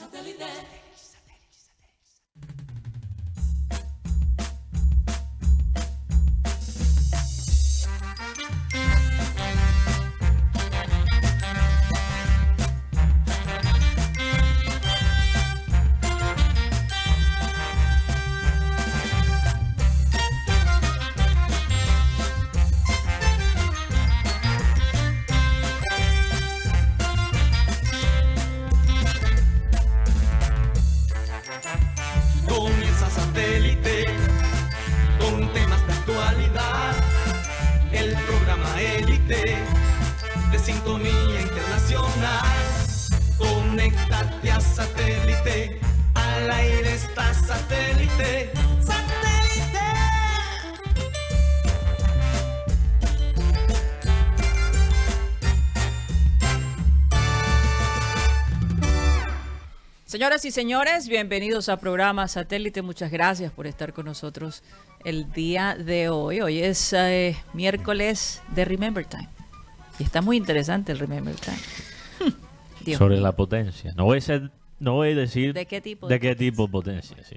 Satellite. Señoras y señores, bienvenidos a programa Satélite. Muchas gracias por estar con nosotros el día de hoy. Hoy es eh, miércoles de Remember Time. Y está muy interesante el Remember Time. Dios sobre la potencia. No voy a ser, no voy a decir ¿De qué tipo de de qué potencia? tipo de potencia, sí.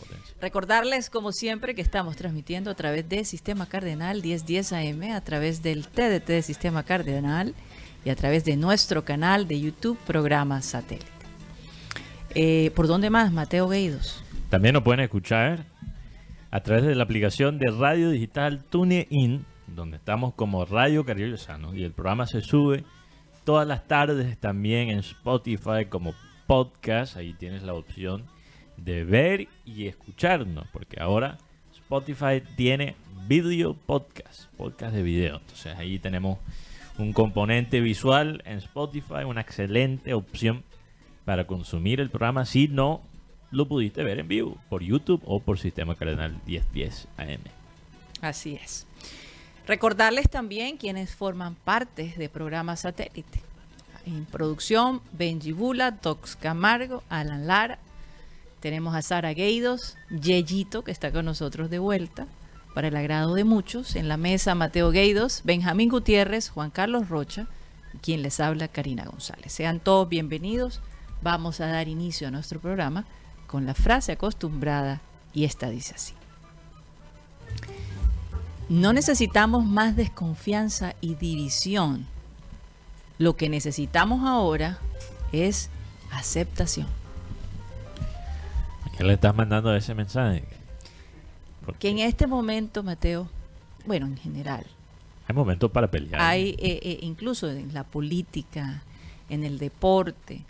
potencia. Recordarles, como siempre, que estamos transmitiendo a través de Sistema Cardenal 1010 AM, a través del TDT de Sistema Cardenal y a través de nuestro canal de YouTube, programa Satélite. Eh, ¿Por dónde más, Mateo Gueidos? También nos pueden escuchar a través de la aplicación de radio digital TuneIn, donde estamos como Radio Caribe Sano y el programa se sube todas las tardes también en Spotify como podcast. Ahí tienes la opción de ver y escucharnos, porque ahora Spotify tiene video podcast, podcast de video. Entonces ahí tenemos un componente visual en Spotify, una excelente opción para consumir el programa si no lo pudiste ver en vivo por YouTube o por Sistema Cardenal 1010 AM. Así es. Recordarles también quienes forman parte de programa satélite. En producción, Benji Bula, Tox Camargo, Alan Lara. Tenemos a Sara Gueidos, Yeyito, que está con nosotros de vuelta, para el agrado de muchos. En la mesa, Mateo Gueidos, Benjamín Gutiérrez, Juan Carlos Rocha, quien les habla, Karina González. Sean todos bienvenidos. Vamos a dar inicio a nuestro programa con la frase acostumbrada, y esta dice así. No necesitamos más desconfianza y división. Lo que necesitamos ahora es aceptación. ¿A qué le estás mandando ese mensaje? Porque Que en este momento, Mateo, bueno, en general, hay momentos para pelear. hay eh, eh, incluso en la política, en el deporte,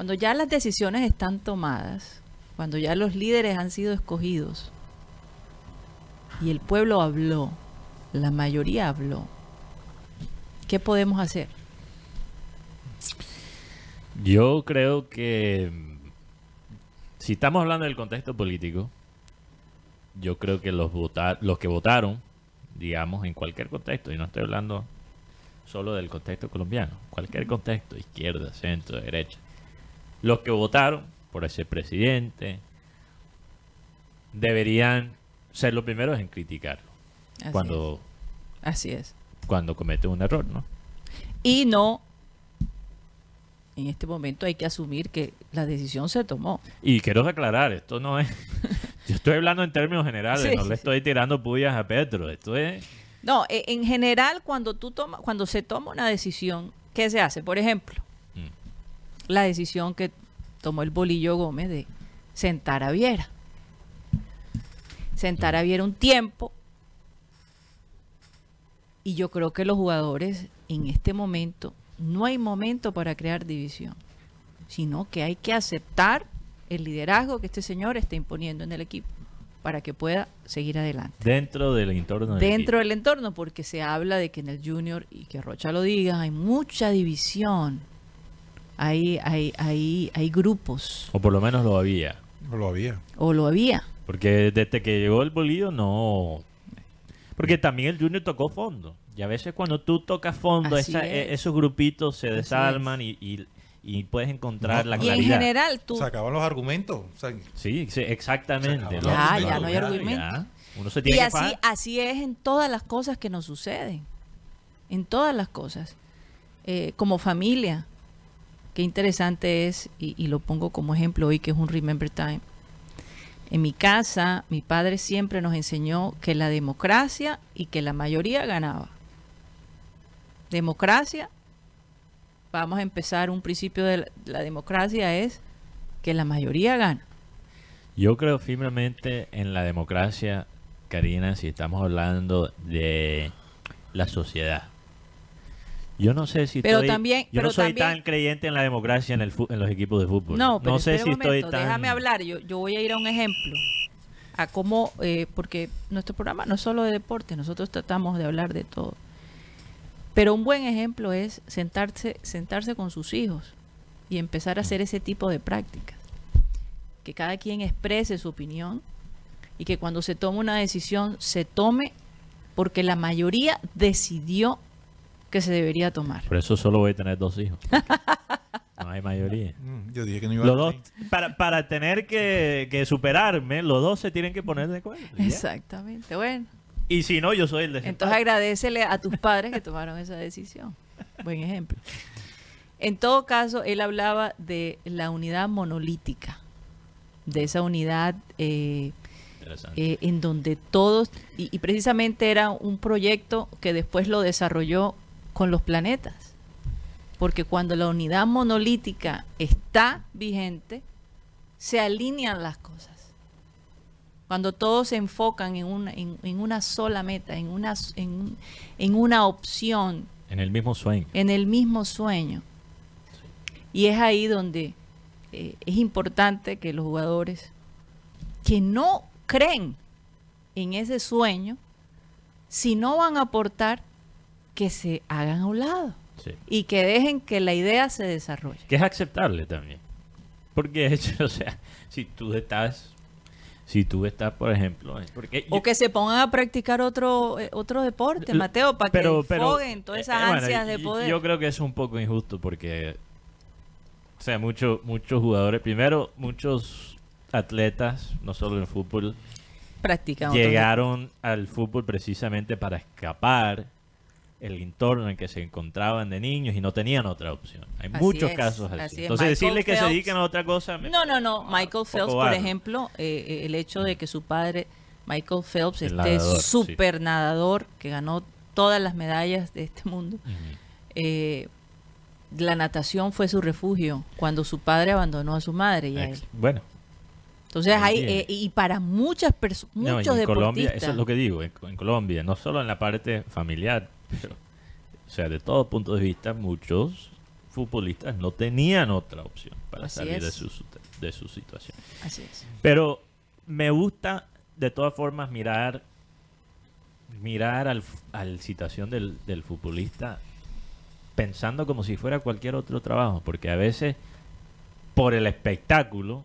cuando ya las decisiones están tomadas, cuando ya los líderes han sido escogidos y el pueblo habló, la mayoría habló, ¿qué podemos hacer? Yo creo que si estamos hablando del contexto político, yo creo que los vota- los que votaron, digamos, en cualquier contexto, y no estoy hablando solo del contexto colombiano, cualquier contexto, izquierda, centro, derecha, los que votaron por ese presidente deberían ser los primeros en criticarlo Así cuando, es. Así es. cuando comete un error, ¿no? Y no, en este momento hay que asumir que la decisión se tomó. Y quiero aclarar, esto no es... Yo estoy hablando en términos generales, Sí, no le estoy tirando pullas a Petro. Esto es... No, e- en general cuando tú toma, cuando se toma una decisión, ¿qué se hace? Por ejemplo. La decisión que tomó el Bolillo Gómez de sentar a Viera. Sentar a Viera un tiempo. Y yo creo que los jugadores en este momento, no hay momento para crear división, sino que hay que aceptar el liderazgo que este señor está imponiendo en el equipo para que pueda seguir adelante Dentro del entorno del dentro equipo. del entorno, porque se habla de que en el junior, y que Rocha lo diga, hay mucha división. Hay, hay, hay, hay grupos, O por lo menos lo había. No lo había. o lo había. Porque desde que llegó el bolillo no... Porque también el Junior tocó fondo. Y a veces cuando tú tocas fondo, esa- es. e- esos grupitos se Así desarman y, y- y puedes encontrar No, la no. Y en claridad. general, tú, Se acaban los argumentos. O sea, Sí, sí, exactamente. Ya, argumentos, ya no hay argumento. ya. Uno se y tiene que así, así es en todas las cosas que nos suceden. En todas las cosas. Eh, como familia, qué interesante es, y, lo pongo como ejemplo hoy que es un Remember Time. En mi casa, mi padre siempre nos enseñó que la democracia y que la mayoría ganaba. Democracia, vamos a empezar un principio de la, la democracia es que la mayoría gana. Yo creo firmemente en la democracia, Karina, si estamos hablando de la sociedad. Yo no sé si Pero estoy, también- yo no soy también- tan creyente en la democracia en, el en los equipos de fútbol. No, pero sé espera si un estoy momento, tan déjame hablar. Yo, yo voy a ir a un ejemplo. A cómo, eh, porque nuestro programa no es solo de deporte, nosotros tratamos de hablar de todo. Pero un buen ejemplo es sentarse, sentarse con sus hijos y empezar a hacer ese tipo de prácticas. Que cada quien exprese su opinión y que cuando se tome una decisión se tome porque la mayoría decidió que se debería tomar. Por eso solo voy a tener dos hijos. no hay mayoría. Mm, Yo dije que no iba Los a dos, para, para tener que, que superarme, los dos se tienen que poner de acuerdo. ya. Exactamente. Bueno, Y si no, yo soy el de Entonces agradecele a tus padres que tomaron esa decisión. Buen ejemplo. En todo caso, él hablaba de la unidad monolítica, de esa unidad eh, Interesante. eh, en donde todos, y, y precisamente era un proyecto que después lo desarrolló con los planetas, porque cuando la unidad monolítica está vigente, se alinean las cosas. Cuando todos se enfocan en una, en, en una sola meta, en una, en una opción, En el mismo sueño. en el mismo sueño. Y es ahí donde eh, es importante que los jugadores que no creen en ese sueño, si no van a aportar, que se hagan a un lado Sí. y que dejen que la idea se desarrolle. Que es aceptable también. Porque, o sea, si tú estás, si tú estás, por ejemplo, eh, porque O yo- que se pongan a practicar otro, eh, otro deporte, Mateo, para que desfoguen todas esas eh, bueno, ansias de poder. Yo creo que es un poco injusto porque, o sea, muchos muchos jugadores, primero, muchos atletas, no solo en fútbol, practican llegaron al fútbol precisamente para escapar el entorno en que se encontraban de niños y no tenían otra opción. Hay Así muchos es, casos así. así es. Entonces, Michael decirles que se dediquen a otra cosa. me No, no, no. Michael Phelps, por ejemplo, eh, el hecho de que su padre, Michael Phelps, El este nadador, sí. super nadador que ganó todas las medallas de este mundo, eh, la natación fue su refugio cuando su padre abandonó a su madre y a él. Ex- Bueno, Entonces, hay, eh, y para muchas personas, No, en deportistas. Colombia, eso es lo que digo, en, en Colombia, no solo en la parte familiar, pero, o sea, de todo punto de vista, muchos futbolistas no tenían otra opción para Así salir de su, de su situación. Así es. Pero me gusta, de todas formas, mirar mirar al, al situación del, del futbolista pensando como si fuera cualquier otro trabajo, porque a veces por el espectáculo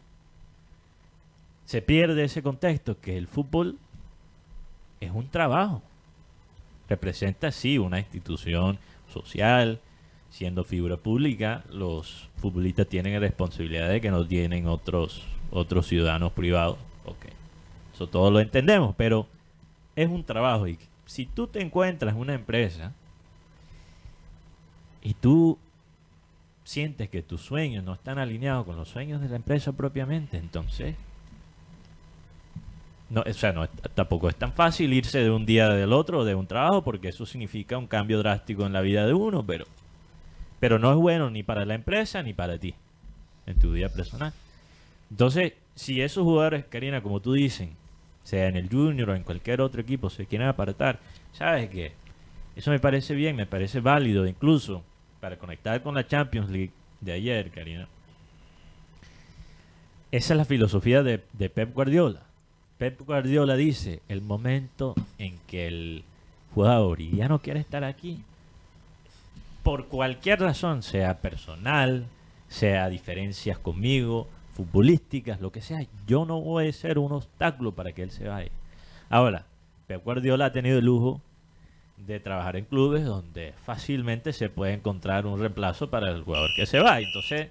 se pierde ese contexto que el fútbol es un trabajo. Representa sí una institución social, siendo figura pública, los futbolistas tienen responsabilidad de que no tienen otros otros ciudadanos privados. Ok. Eso todo lo entendemos, pero es un trabajo y si tú te encuentras en una empresa y tú sientes que tus sueños no están alineados con los sueños de la empresa propiamente, entonces no, o sea, no, tampoco es tan fácil irse de un día del otro de un trabajo porque eso significa un cambio drástico en la vida de uno, pero pero no es bueno ni para la empresa ni para ti en tu vida personal. Entonces, si esos jugadores, Karina, como tú dicen, sea en el Junior o en cualquier otro equipo, se quieren apartar, ¿sabes qué? Eso me parece bien, me parece válido, incluso para conectar con la Champions League de ayer, Karina. Esa es la filosofía de, de Pep Guardiola. Pep Guardiola dice, el momento en que el jugador ya no quiere estar aquí, por cualquier razón, sea personal, sea diferencias conmigo, futbolísticas, lo que sea, yo no voy a ser un obstáculo para que él se vaya. Ahora, Pep Guardiola ha tenido el lujo de trabajar en clubes donde fácilmente se puede encontrar un reemplazo para el jugador que se va. Entonces,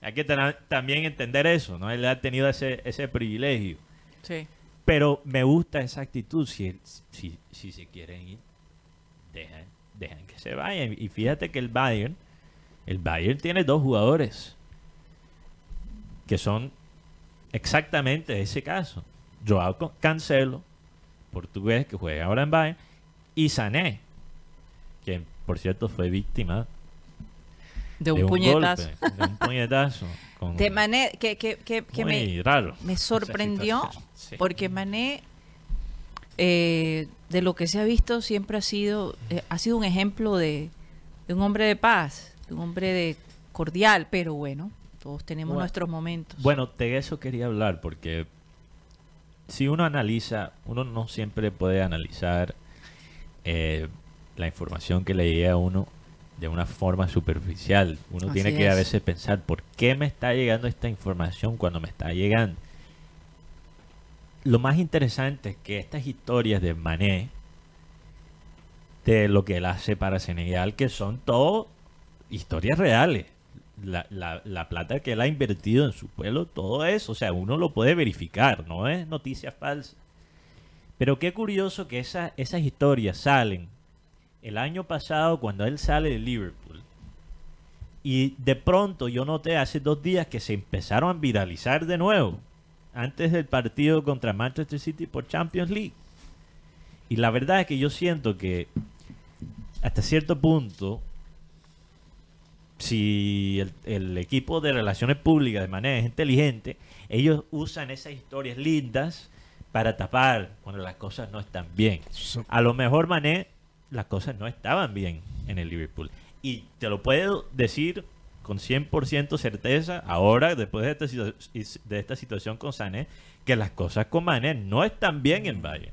hay que tener- también entender eso, ¿no? Él ha tenido ese, ese privilegio. Sí. Pero me gusta esa actitud. Si, si, si se quieren ir, dejan, dejan que se vayan. Y fíjate que el Bayern El Bayern tiene dos jugadores que son exactamente ese caso. Joao Cancelo, portugués que juega ahora en Bayern, y Sané, que por cierto fue víctima De un, puñetazo. golpe, de un puñetazo. con- De Mané, que, que, que, que me, raro. sorprendió. Sí. porque Mané, eh, de lo que se ha visto, siempre ha sido, eh, ha sido un ejemplo de, de un hombre de paz, de un hombre de cordial, pero bueno, todos tenemos Bueno, nuestros momentos. Bueno, de eso quería hablar, porque si uno analiza, uno no siempre puede analizar eh, la información que le llega a uno de una forma superficial. Uno Así tiene que a es. veces pensar, ¿por qué me está llegando esta información cuando me está llegando? Lo más interesante es que estas historias de Mané, de lo que él hace para Senegal, que son todo historias reales. La, la- la plata que él ha invertido en su pueblo, todo eso, o sea, uno lo puede verificar, no es noticia falsa. Pero qué curioso que esa- esas historias salen el año pasado cuando él sale de Liverpool. Y de pronto yo noté hace dos días que se empezaron a viralizar de nuevo, antes del partido contra Manchester City por Champions League. Y la verdad es que yo siento que hasta cierto punto, si el, el equipo de relaciones públicas de manera es inteligente, ellos usan esas historias lindas para tapar cuando las cosas no están bien. A lo mejor Mané, las cosas no estaban bien en el Liverpool. Y te lo puedo decir con 100% certeza, ahora, después de esta, de esta situación con Sané, que las cosas con Mané no están bien en Valle.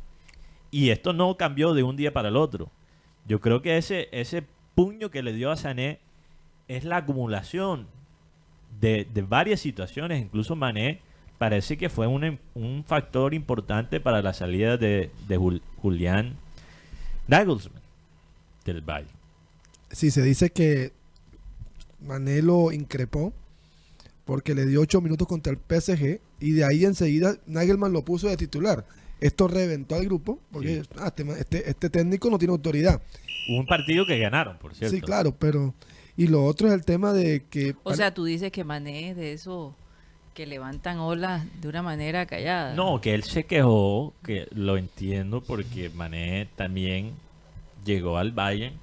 Y esto no cambió de un día para el otro. Yo creo que ese, ese puño que le dio a Sané es la acumulación de, de varias situaciones. Incluso Mané parece que fue un, un factor importante para la salida de, de Jul- Julián Nagelsmann del Valle. Sí, se dice que Mané lo increpó porque le dio ocho minutos contra el PSG y de ahí enseguida Nagelman lo puso de titular. Esto reventó al grupo porque Sí. ah, este, este- este técnico no tiene autoridad. Hubo un partido que ganaron, por cierto. Sí, claro, pero... Y lo otro es el tema de que... o sea, tú dices que Mané es de eso que levantan olas de una manera callada. No, que él se quejó, que lo entiendo porque Mané también llegó al Bayern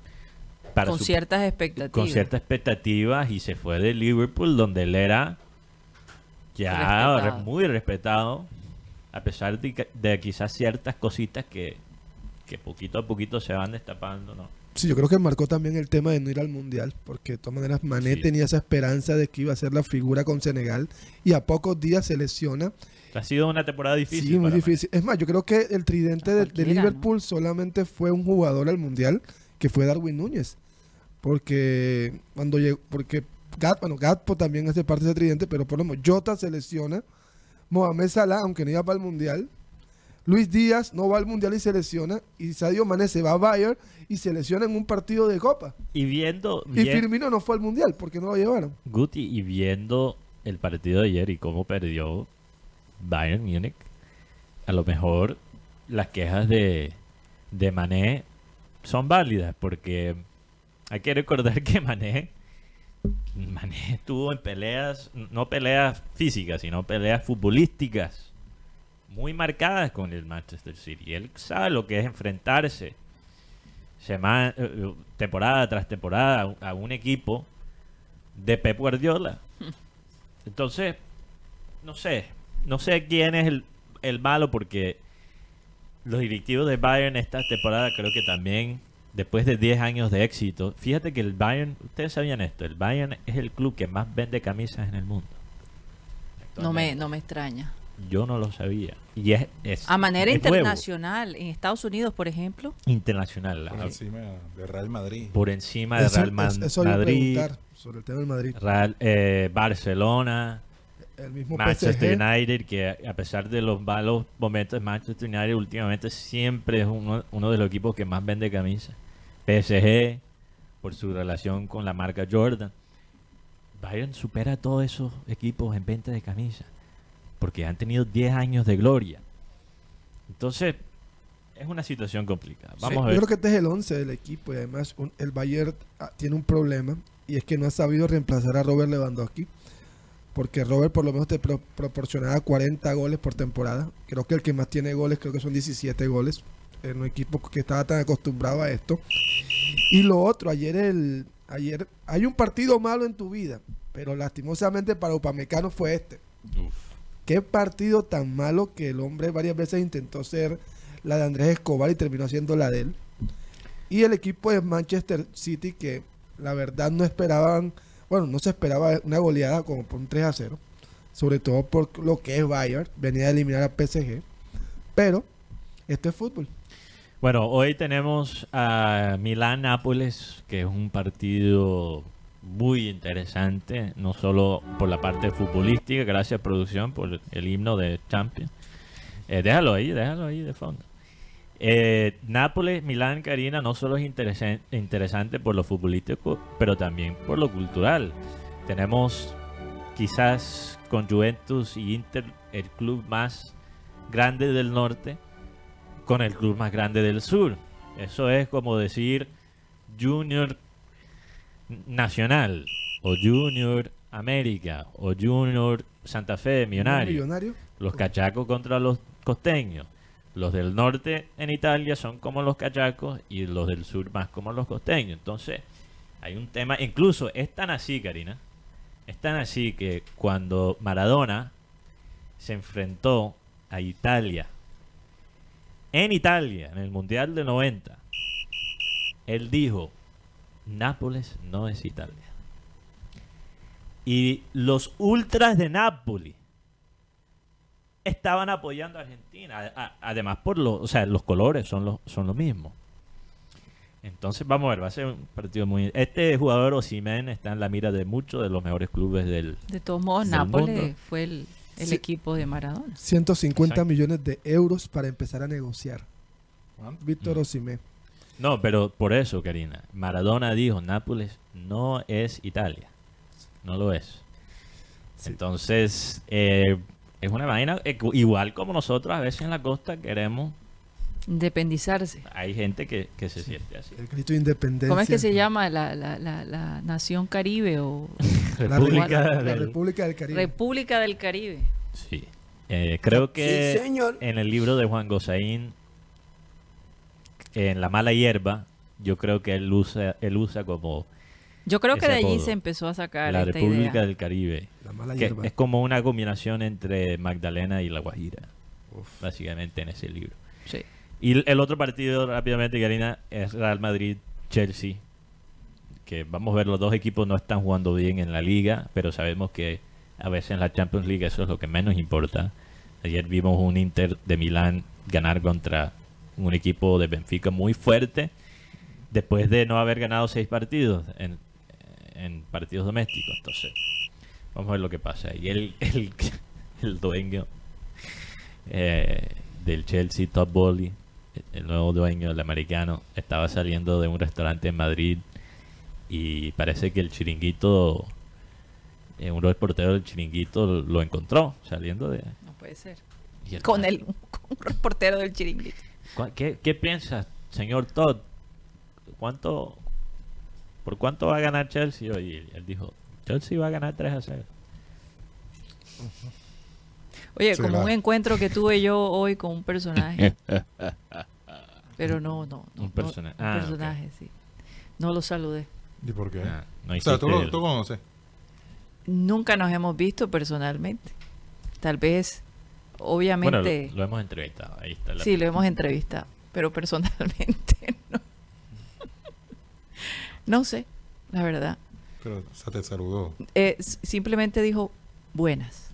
para con su- ciertas expectativas. con ciertas expectativas y se fue de Liverpool donde él era ya Respetado. muy respetado a pesar de, que- de quizás ciertas cositas que, que poquito a poquito se van destapando, ¿no? Sí, yo creo que marcó también el tema de no ir al Mundial, porque de todas maneras Mané Sí. tenía esa esperanza de que iba a ser la figura con Senegal y a pocos días se lesiona. Ha sido una temporada difícil. sí, muy difícil. Es más, yo creo que el tridente de, de cualquiera, ¿no? Liverpool solamente fue un jugador al Mundial, que fue Darwin Núñez. Porque cuando llegó, porque Gat, bueno, Gatpo también hace parte de ese tridente, pero por lo menos Jota se lesiona, Mohamed Salah, aunque no iba para el Mundial, Luis Díaz no va al Mundial y se lesiona, y Sadio Mané se va a Bayern y se lesiona en un partido de Copa. Y viendo, Y bien- Firmino no fue al Mundial porque no lo llevaron. Guti, y viendo el partido de ayer y cómo perdió Bayern Múnich, a lo mejor las quejas de, de Mané son válidas, porque hay que recordar que Mané, Mané estuvo en peleas, no peleas físicas, sino peleas futbolísticas muy marcadas con el Manchester City. Él sabe lo que es enfrentarse semana, eh, temporada tras temporada a un- a un equipo de Pep Guardiola. Entonces, no sé, no sé quién es el, el malo porque los directivos de Bayern esta temporada creo que también, después de 10 años de éxito, fíjate que el Bayern, ustedes sabían esto, el Bayern es el club que más vende camisas en el mundo. No me, no me extraña. Yo no lo sabía. Y es, es- A manera es nuevo, internacional, en Estados Unidos, por ejemplo, internacional. Por ah, encima de Real Madrid. por encima de Eso- Real eso Madrid, sobre el tema del Madrid. Real- eh, Barcelona, El mismo Manchester PSG. United, que a pesar de los malos momentos de Manchester United, últimamente siempre es uno, uno de los equipos que más vende camisas. PSG, por su relación con la marca Jordan. Bayern supera a todos esos equipos en venta de camisas, porque han tenido 10 años de gloria. Entonces, es una situación complicada. Vamos a Yo ver. creo que este es el 11 del equipo y además un- el Bayern ah, tiene un problema y es que no ha sabido reemplazar a Robert Lewandowski. Porque Robert por lo menos te pro- proporcionaba 40 goles por temporada. Creo que el que más tiene goles, creo que son 17 goles. En un equipo que estaba tan acostumbrado a esto. Y lo otro, ayer el ayer hay un partido malo en tu vida, pero lastimosamente para Upamecano fue este. Qué partido tan malo que el hombre varias veces intentó ser la de Andrés Escobar y terminó siendo la de él. Y el equipo de Manchester City que la verdad no esperaban, bueno, no se esperaba una goleada como por un 3 a 0, sobre todo por lo que es Bayern, venía a eliminar a PSG, pero esto es fútbol. Bueno, hoy tenemos a Milán-Nápoles, que es un partido muy interesante, no solo por la parte futbolística, gracias producción por el himno de Champions. Eh, déjalo ahí, déjalo ahí de fondo. Eh, Nápoles, Milán, Karina, no solo es interesante por lo futbolístico, pero también por lo cultural. Tenemos quizás con Juventus y Inter el club más grande del norte con el club más grande del sur. Eso es como decir Junior Nacional o Junior América o Junior Santa Fe Millonario. Millonario. Los cachacos contra los costeños. Los del norte en Italia son como los cachacos y los del sur más como los costeños. Entonces, hay un tema, incluso es tan así, Karina, es tan así que cuando Maradona se enfrentó a Italia, en Italia, en el Mundial del 90, él dijo, Nápoles no es Italia. Y los ultras de Nápoles estaban apoyando a Argentina. A- a- además, por los, o sea, los colores son los, son los mismos. Entonces, vamos a ver, va a ser un partido muy... Este jugador Osimhen está en la mira de muchos de los mejores clubes del... De todos modos, Nápoles mundo. fue el, el Sí. equipo de Maradona. 150 Exacto. millones de euros para empezar a negociar. ¿Cuánto? Víctor Mm. Osimhen. No, pero por eso, Karina, Maradona dijo, Nápoles no es Italia. No lo es. Sí. Entonces, eh, es una vaina, igual como nosotros a veces en la costa queremos, Independizarse. hay gente que, que se siente así. El grito de independencia. ¿Cómo es que se llama la, la, la, la nación Caribe o La República la del- República del Caribe. República del Caribe? Sí. Eh, creo que Sí, señor. en el libro de Juan Gosaín, en La mala hierba, yo creo que él usa, él usa como Yo creo que de allí se empezó a sacar la esta República idea. del Caribe. la mala que hierba. es como una combinación entre Magdalena y La Guajira, Uf. básicamente en ese libro. Sí. Y el- el otro partido, rápidamente, Karina, es Real Madrid-Chelsea. Que vamos a ver, los dos equipos no están jugando bien en la liga, pero sabemos que a veces en la Champions League eso es lo que menos importa. Ayer vimos un Inter de Milán ganar contra un equipo de Benfica muy fuerte, después de no haber ganado seis partidos en, en partidos domésticos. Entonces, vamos a ver lo que pasa. Y el, el, el dueño eh, del Chelsea, Todd Bowley, el nuevo dueño, el americano, estaba saliendo de un restaurante en Madrid y parece que el chiringuito, eh, un reportero del chiringuito lo encontró saliendo de... No puede ser. y él- Con el con un reportero del chiringuito. ¿Cuá- ¿Qué, qué piensas, señor Todd? ¿Cuánto, ¿Por cuánto va a ganar Chelsea hoy? Y él dijo, Chelsea va a ganar 3 a 0. Oye, Sí, como claro. un encuentro que tuve yo hoy con un personaje. Pero no, no. no, Un no, persona- un ah, personaje, sí. No lo saludé. ¿Y por qué? Ah, no o sea, tú el- conoces. Nunca nos hemos visto personalmente. Tal vez, Bueno, obviamente, lo, lo hemos entrevistado. Ahí está la sí, lo hemos entrevistado, pero personalmente no. No sé, la verdad. Pero, o sea, te saludó. Eh, simplemente dijo buenas.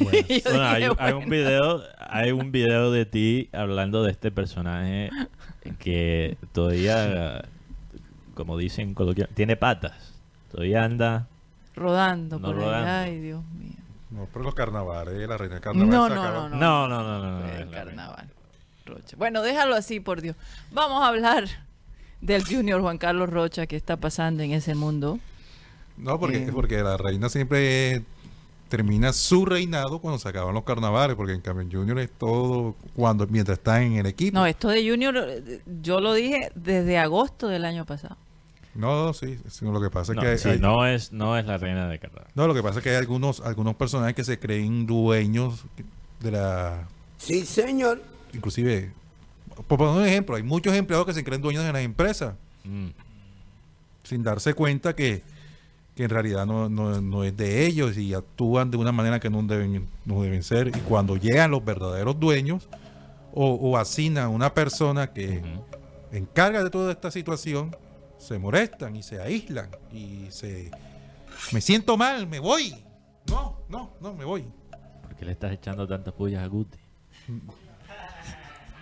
Bueno, hay, hay un video, hay un video de ti hablando de este personaje que todavía, como dicen coloquial, tiene patas. Todavía anda. Rodando No por ahí. rodando. Ay, Dios mío. No, pero los carnavales, la reina carnaval. No, no, no, No, no, no, no. no, El carnaval. Rocha. Bueno, déjalo así, por Dios. Vamos a hablar del Junior Juan Carlos Rocha que está pasando en ese mundo. No, porque, Eh. porque la reina siempre termina su reinado cuando se acaban los carnavales, porque en cambio Junior es todo cuando mientras está en el equipo. No, esto de Junior, yo lo dije desde agosto del año pasado. No, sí, sino lo que pasa es No, que hay- sí, hay- no es, no es la reina de Carrara. no, lo que pasa es que hay algunos, algunos personajes que se creen dueños de la Sí, señor. inclusive, por poner un ejemplo, hay muchos empleados que se creen dueños de las empresas Mm. sin darse cuenta que, que en realidad no, no- no es de ellos y actúan de una manera que no deben, no deben ser. Y cuando llegan los verdaderos dueños o, o asignan a una persona que encarga de toda esta situación, se molestan y se aíslan y se... Me siento mal, me voy. No, no, no, me voy. ¿Por qué le estás echando tantas pullas a Guti?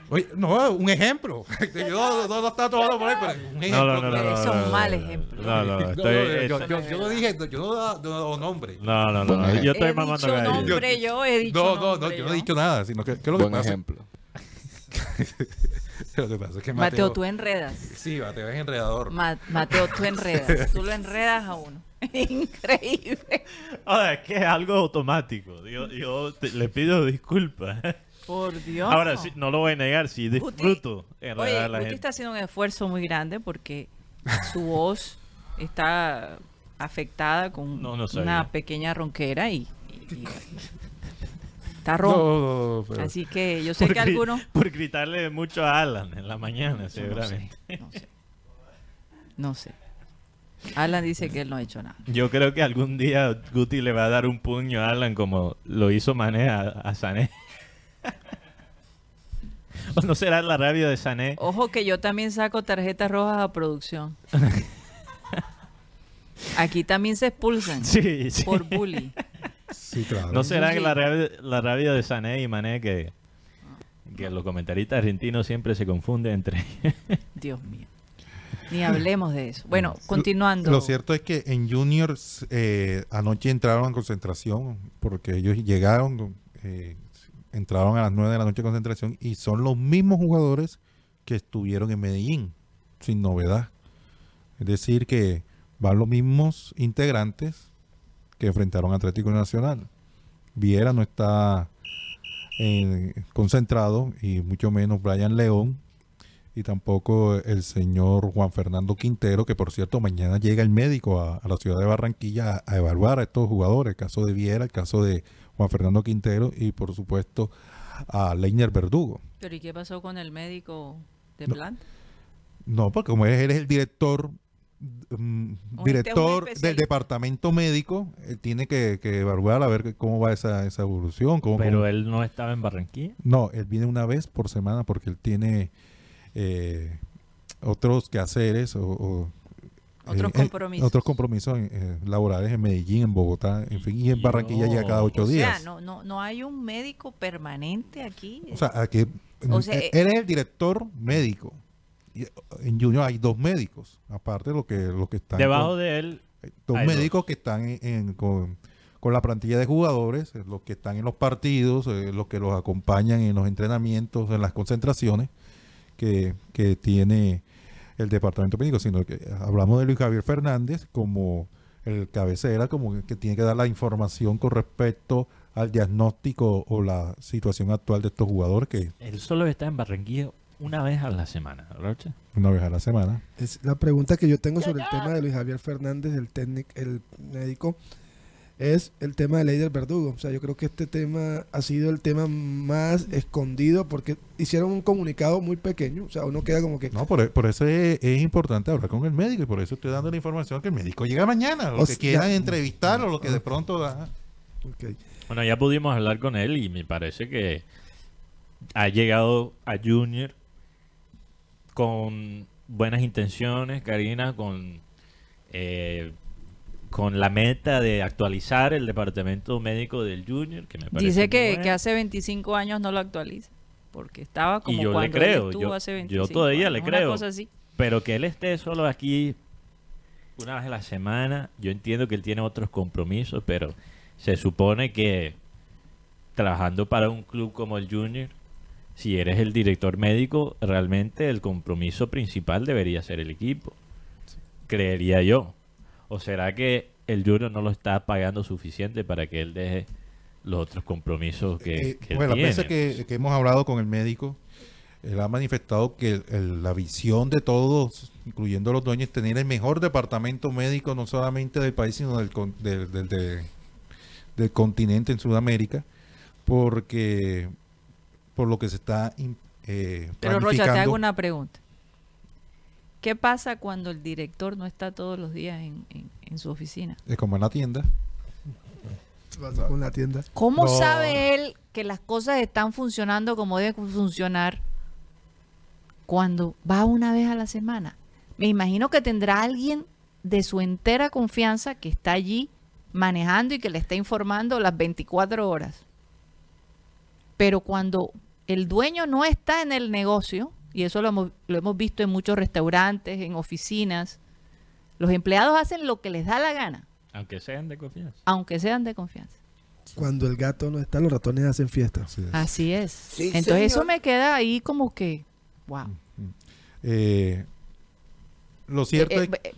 Oye, no, un ejemplo. Yo no lo estaba tomando por ahí, pero un ejemplo. No, no, no, no. No, es no, un mal no, ejemplo. No, no, no. No, Estoy, no, yo, yo- yo no dije, yo no da- yo no daba nombre. no, no, no, no, Yo estoy he mamando dicho gallo. nombre yo, he dicho No, no, no, yo no he dicho nada, sino que, que lo que Buen pasa, ejemplo. lo que pasa es que Mateo, Mateo, tú enredas. sí, Mateo es enredador. Ma- Mateo, tú enredas. Tú lo enredas a uno. Increíble. Ahora, es que es algo automático. Yo, yo te- le pido disculpas. Por Dios. Ahora, sí, no lo voy a negar, sí Guti- disfruto en Oye, la Guti gente. está haciendo un esfuerzo muy grande porque su voz está afectada con No, no sabía. una pequeña ronquera y, y- y- está ronco. no, Así que yo sé por, que algunos... por gritarle mucho a Alan en la mañana, seguramente. No sé. No sé. Alan dice que él no ha hecho nada. Yo creo que algún día Guti le va a dar un puño a Alan como lo hizo Mané a, a Sané. ¿O no será la rabia de Sané? Ojo que yo también saco tarjetas rojas a producción. Aquí también se expulsan Sí, sí. por bully. sí, claro. ¿No será que la rabia, la rabia de Sané y Mané que, que los comentaristas argentinos siempre se confunden entre Dios mío. Ni hablemos de eso. Bueno, continuando. Lo cierto es que en Juniors eh, anoche entraron en concentración porque ellos llegaron, eh, entraron a las 9 de la noche en concentración y son los mismos jugadores que estuvieron en Medellín, sin novedad. Es decir, que van los mismos integrantes que enfrentaron a Atlético Nacional. Viera no está eh, concentrado y mucho menos Brian León y tampoco el señor Juan Fernando Quintero, que por cierto mañana llega el médico a, la ciudad de Barranquilla a evaluar a estos jugadores, el caso de Viera, el caso de Juan Fernando Quintero y por supuesto a Leiner Verdugo. Pero ¿y qué pasó con el médico de No. planta? No, porque como él es el director mm, este director del departamento médico, él tiene que, que evaluar a ver cómo va esa, esa evolución. Cómo, Pero cómo- él no estaba en Barranquilla. No, él viene una vez por semana porque él tiene eh, otros quehaceres o, o, Otros eh, compromisos. otros compromisos eh, laborales en Medellín, en Bogotá, en fin, y en Barranquilla llega cada ocho o días. sea, no, no, no hay un médico permanente aquí. O sea, aquí, O sea, eh, eh, él es el director médico. Y, eh, en Junior hay dos médicos, aparte de lo que, lo que están Debajo con- de él, dos médicos que están en- en- con, con la plantilla de jugadores, eh, los que están en los partidos, eh, los que los acompañan en los entrenamientos, en las concentraciones que, que tiene el departamento médico, sino que hablamos de Luis Javier Fernández como el cabecera, como que tiene que dar la información con respecto al diagnóstico o la situación actual de estos jugadores que él solo está en Barranquilla una vez a la semana, Rocha. una vez a la semana. Es la pregunta que yo tengo sobre el tema de Luis Javier Fernández, el técnico, el médico, es el tema de Leider Verdugo. O sea, yo creo que este tema ha sido el tema más escondido porque hicieron un comunicado muy pequeño. O sea, uno queda como que... No, por, por eso es, es importante hablar con el médico y por eso estoy dando la información que el médico llega mañana. Lo O que sea, quieran ya- entrevistar o lo que de pronto da. Bueno, ya pudimos hablar con él y me parece que ha llegado a Junior con buenas intenciones, Karina, con, eh, con la meta de actualizar el departamento médico del Junior, que me parece Dice muy que, bueno. que hace 25 años no lo actualiza. Porque estaba como Y yo le cuando creo, él estuvo yo- hace yo 25 todavía le una creo. cosa así. Pero que él esté solo aquí una vez a la semana, yo entiendo que él tiene otros compromisos, pero se supone que trabajando para un club como el Junior, si eres el director médico, realmente el compromiso principal debería ser el equipo. Creería yo. ¿O será que el Junior no lo está pagando suficiente para que él deje los otros compromisos que, Eh, que bueno, tiene? que, que hemos hablado con el médico, él ha manifestado que el- el- la visión de todos, incluyendo los dueños, es tener el mejor departamento médico no solamente del país, sino del, con- del, del- de- del continente en Sudamérica, porque por lo que se está eh, Pero Rocha, te hago una pregunta. ¿Qué pasa cuando el director no está todos los días en, en- en su oficina? Es como en la tienda. ¿Qué pasa con la tienda? ¿Cómo No. sabe él que las cosas están funcionando como deben funcionar cuando va una vez a la semana? Me imagino que tendrá alguien de su entera confianza que está allí manejando y que le está informando las 24 horas. Pero cuando el dueño no está en el negocio, y eso lo hemos, lo hemos visto en muchos restaurantes, en oficinas, los empleados hacen lo que les da la gana, Aunque sean de confianza. aunque sean de confianza. Cuando el gato no está, los ratones hacen fiesta. Así es. Así es. Entonces eso me queda ahí como que, wow. Eh, lo cierto Eh, es eh,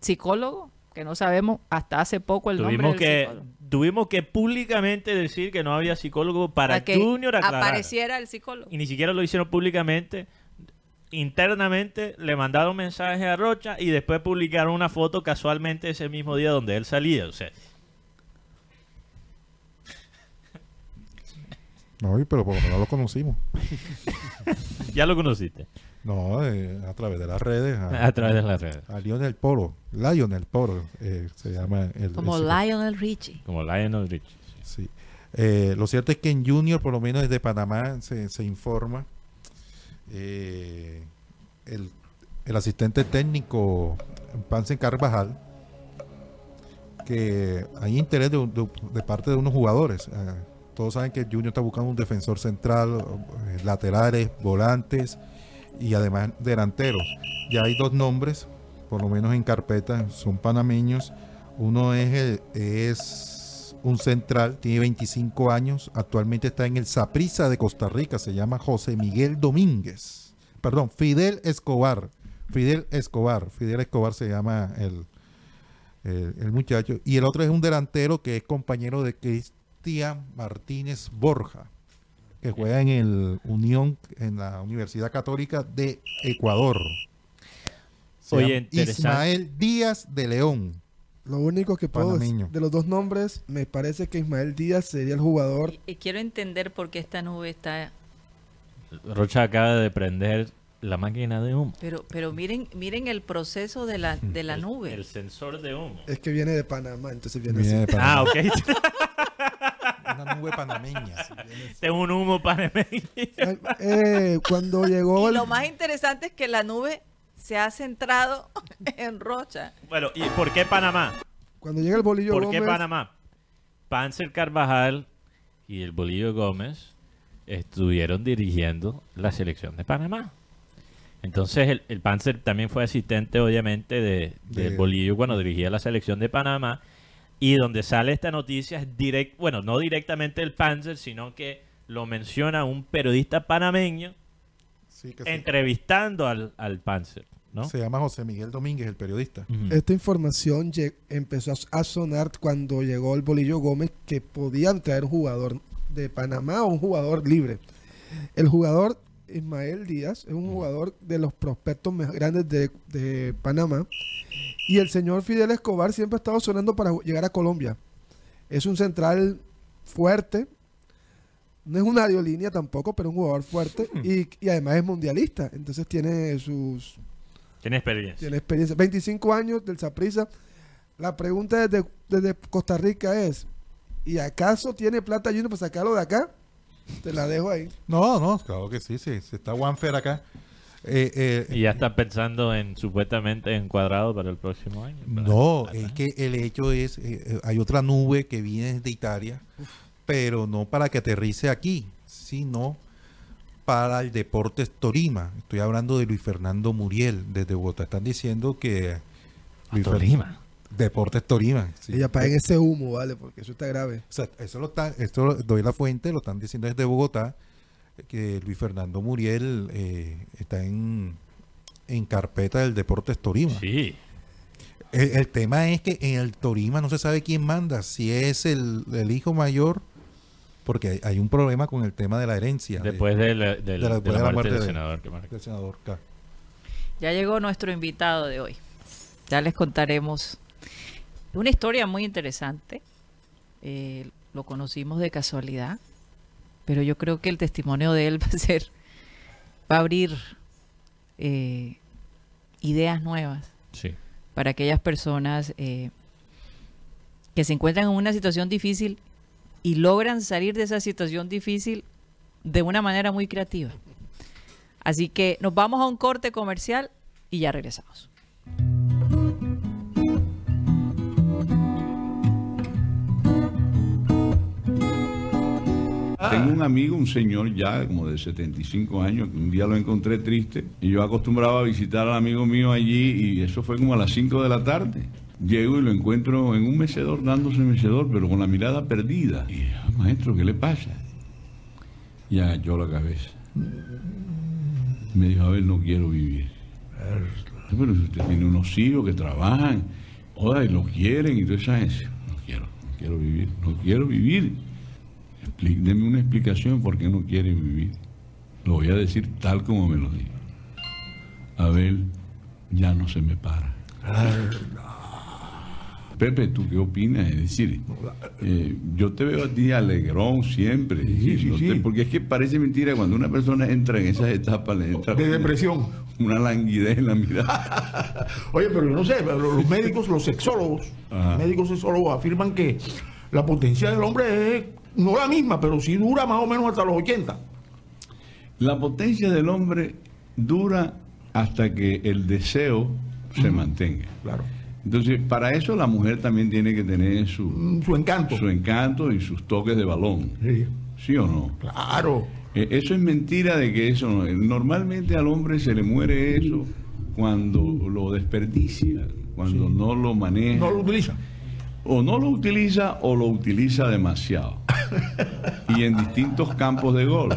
psicólogo, que no sabemos hasta hace poco el Tuvimos nombre del que, psicólogo. tuvimos que públicamente decir que no había psicólogo para, que Junior aclarar. apareciera el psicólogo. Y ni siquiera lo hicieron públicamente. Internamente le mandaron mensaje a Rocha y después publicaron una foto casualmente ese mismo día donde él salía. O sea, No, pero por lo menos lo conocimos. ya lo conociste No, eh, a través de las redes. A, a través de las redes. a Lionel Poro. Lionel Poro eh, se llama el. Como el- Lionel Richie. Como Lionel Richie. Sí. Eh, lo cierto es que en Junior, por lo menos desde Panamá, se, se informa. Eh, el, el asistente técnico Pansen Carvajal que hay interés de, parte de unos jugadores. Ah, todos saben que Junior está buscando un defensor central, eh, laterales, volantes y además delanteros. Ya hay dos nombres, por lo menos en carpeta, son panameños. Uno es un central, tiene 25 años, actualmente está en el Saprissa de Costa Rica, se llama José Miguel Domínguez. Perdón, Fidel Escobar. Fidel Escobar. Fidel Escobar se llama el, el, el muchacho. Y el otro es un delantero que es compañero de Cristian Martínez Borja, que juega en el Unión, en la Universidad Católica de Ecuador. Oye. Ismael Díaz de León. Lo único que puedo Panameño. de los dos nombres, me parece que Ismael Díaz sería el jugador. Y, y quiero entender por qué esta nube está... Rocha acaba de prender la máquina de humo. Pero, pero miren, miren el proceso de la, de la El- nube. El sensor de humo. Es que viene de Panamá, entonces viene Viene de así. Panamá. Ah, ok. Una nube panameña. Tengo un humo panameño. Eh, cuando llegó Y el- lo más interesante es que la nube se ha centrado en Rocha. Bueno, ¿y por qué Panamá? cuando llega el bolillo ¿Por qué Gómez, Panamá? Panzer Carvajal y el Bolillo Gómez estuvieron dirigiendo la selección de Panamá. Entonces el, el Panzer también fue asistente, obviamente, de, del De- Bolillo cuando dirigía la selección de Panamá. Y donde sale esta noticia es direct, bueno, no directamente el Panzer, sino que lo menciona un periodista panameño Sí, que sí. entrevistando al, al Panzer, ¿no? Se llama José Miguel Domínguez, el periodista. Esta información empezó a sonar cuando llegó el Bolillo Gómez que podían traer un jugador de Panamá o un jugador libre. El jugador Ismael Díaz es un jugador de los prospectos más grandes de, de Panamá y el señor Fidel Escobar siempre ha estado sonando para llegar a Colombia. Es un central fuerte, no es una aerolínea tampoco, pero un jugador fuerte y, y además es mundialista, entonces tiene sus Tiene experiencia. tiene experiencia. 25 años del Saprisa. La pregunta desde, desde Costa Rica es: ¿y acaso tiene plata Junior para sacarlo de acá? Te la dejo ahí. No, no, claro que sí, sí. sí, Está Juanfer acá. Eh, eh, Y ya está pensando en supuestamente en cuadrado para el próximo año. No, es que el hecho es, eh, eh, hay otra nube que viene de Italia, pero no para que aterrice aquí, sino para el Deportes Torima. Estoy hablando de Luis Fernando Muriel desde Bogotá. Están diciendo que Luis Tolima. Deportes Torima. sí. Y apaguen ese humo, ¿vale? Porque eso está grave. O sea, eso lo está, esto lo- doy la fuente, lo están diciendo desde Bogotá, que Luis Fernando Muriel eh, está en, en carpeta del Deportes Torima. Sí. El, el tema es que en el Torima no se sabe quién manda, si es el, el hijo mayor, porque hay, hay un problema con el tema de la herencia. de- Después de la, de la- de la- de después de la muerte muerte del de- senador. que marca. del senador K. Ya llegó nuestro invitado de hoy. Ya les contaremos una historia muy interesante. Eh, lo conocimos de casualidad, pero yo creo que el testimonio de él va a ser, va a abrir eh, ideas nuevas Sí. para aquellas personas eh, que se encuentran en una situación difícil y logran salir de esa situación difícil de una manera muy creativa. Así que nos vamos a un corte comercial y ya regresamos. Tengo un amigo, un señor ya como de 75 años, que un día lo encontré triste y yo acostumbraba a visitar al amigo mío allí y eso fue como a las 5 de la tarde. Llego y lo encuentro en un mecedor, dándose mecedor, pero con la mirada perdida. Y, "Ah, maestro, ¿qué le pasa? Y agachó la cabeza. Me dijo, a ver, no quiero vivir. Pero si usted tiene unos hijos que trabajan, y lo quieren y todo eso. No quiero, no quiero vivir, no quiero vivir. Expli- Deme una explicación por qué no quiere vivir. Lo voy a decir tal como me lo dijo. Abel ya no se me para. Pepe, ¿tú qué opinas? Es decir, eh, yo te veo a ti alegrón siempre. Sí, sí, no sí. te- porque es que parece mentira cuando una persona entra en esas etapas, le entra De una- depresión. Una languidez en la mirada. Oye, pero yo no sé, los médicos, los sexólogos, Ajá. médicos sexólogos afirman que la potencia del hombre es no la misma, pero sí dura más o menos hasta los 80. La potencia del hombre dura hasta que el deseo se mantenga. Claro. Entonces, para eso la mujer también tiene que tener su, Mm, Su encanto. su encanto y sus toques de balón. Sí, ¿Sí o no? claro. Eh, Eso es mentira de que eso no. Normalmente al hombre se le muere eso cuando lo desperdicia, cuando no lo maneja. No lo utiliza. o no lo utiliza o lo utiliza demasiado. y en distintos campos de gol.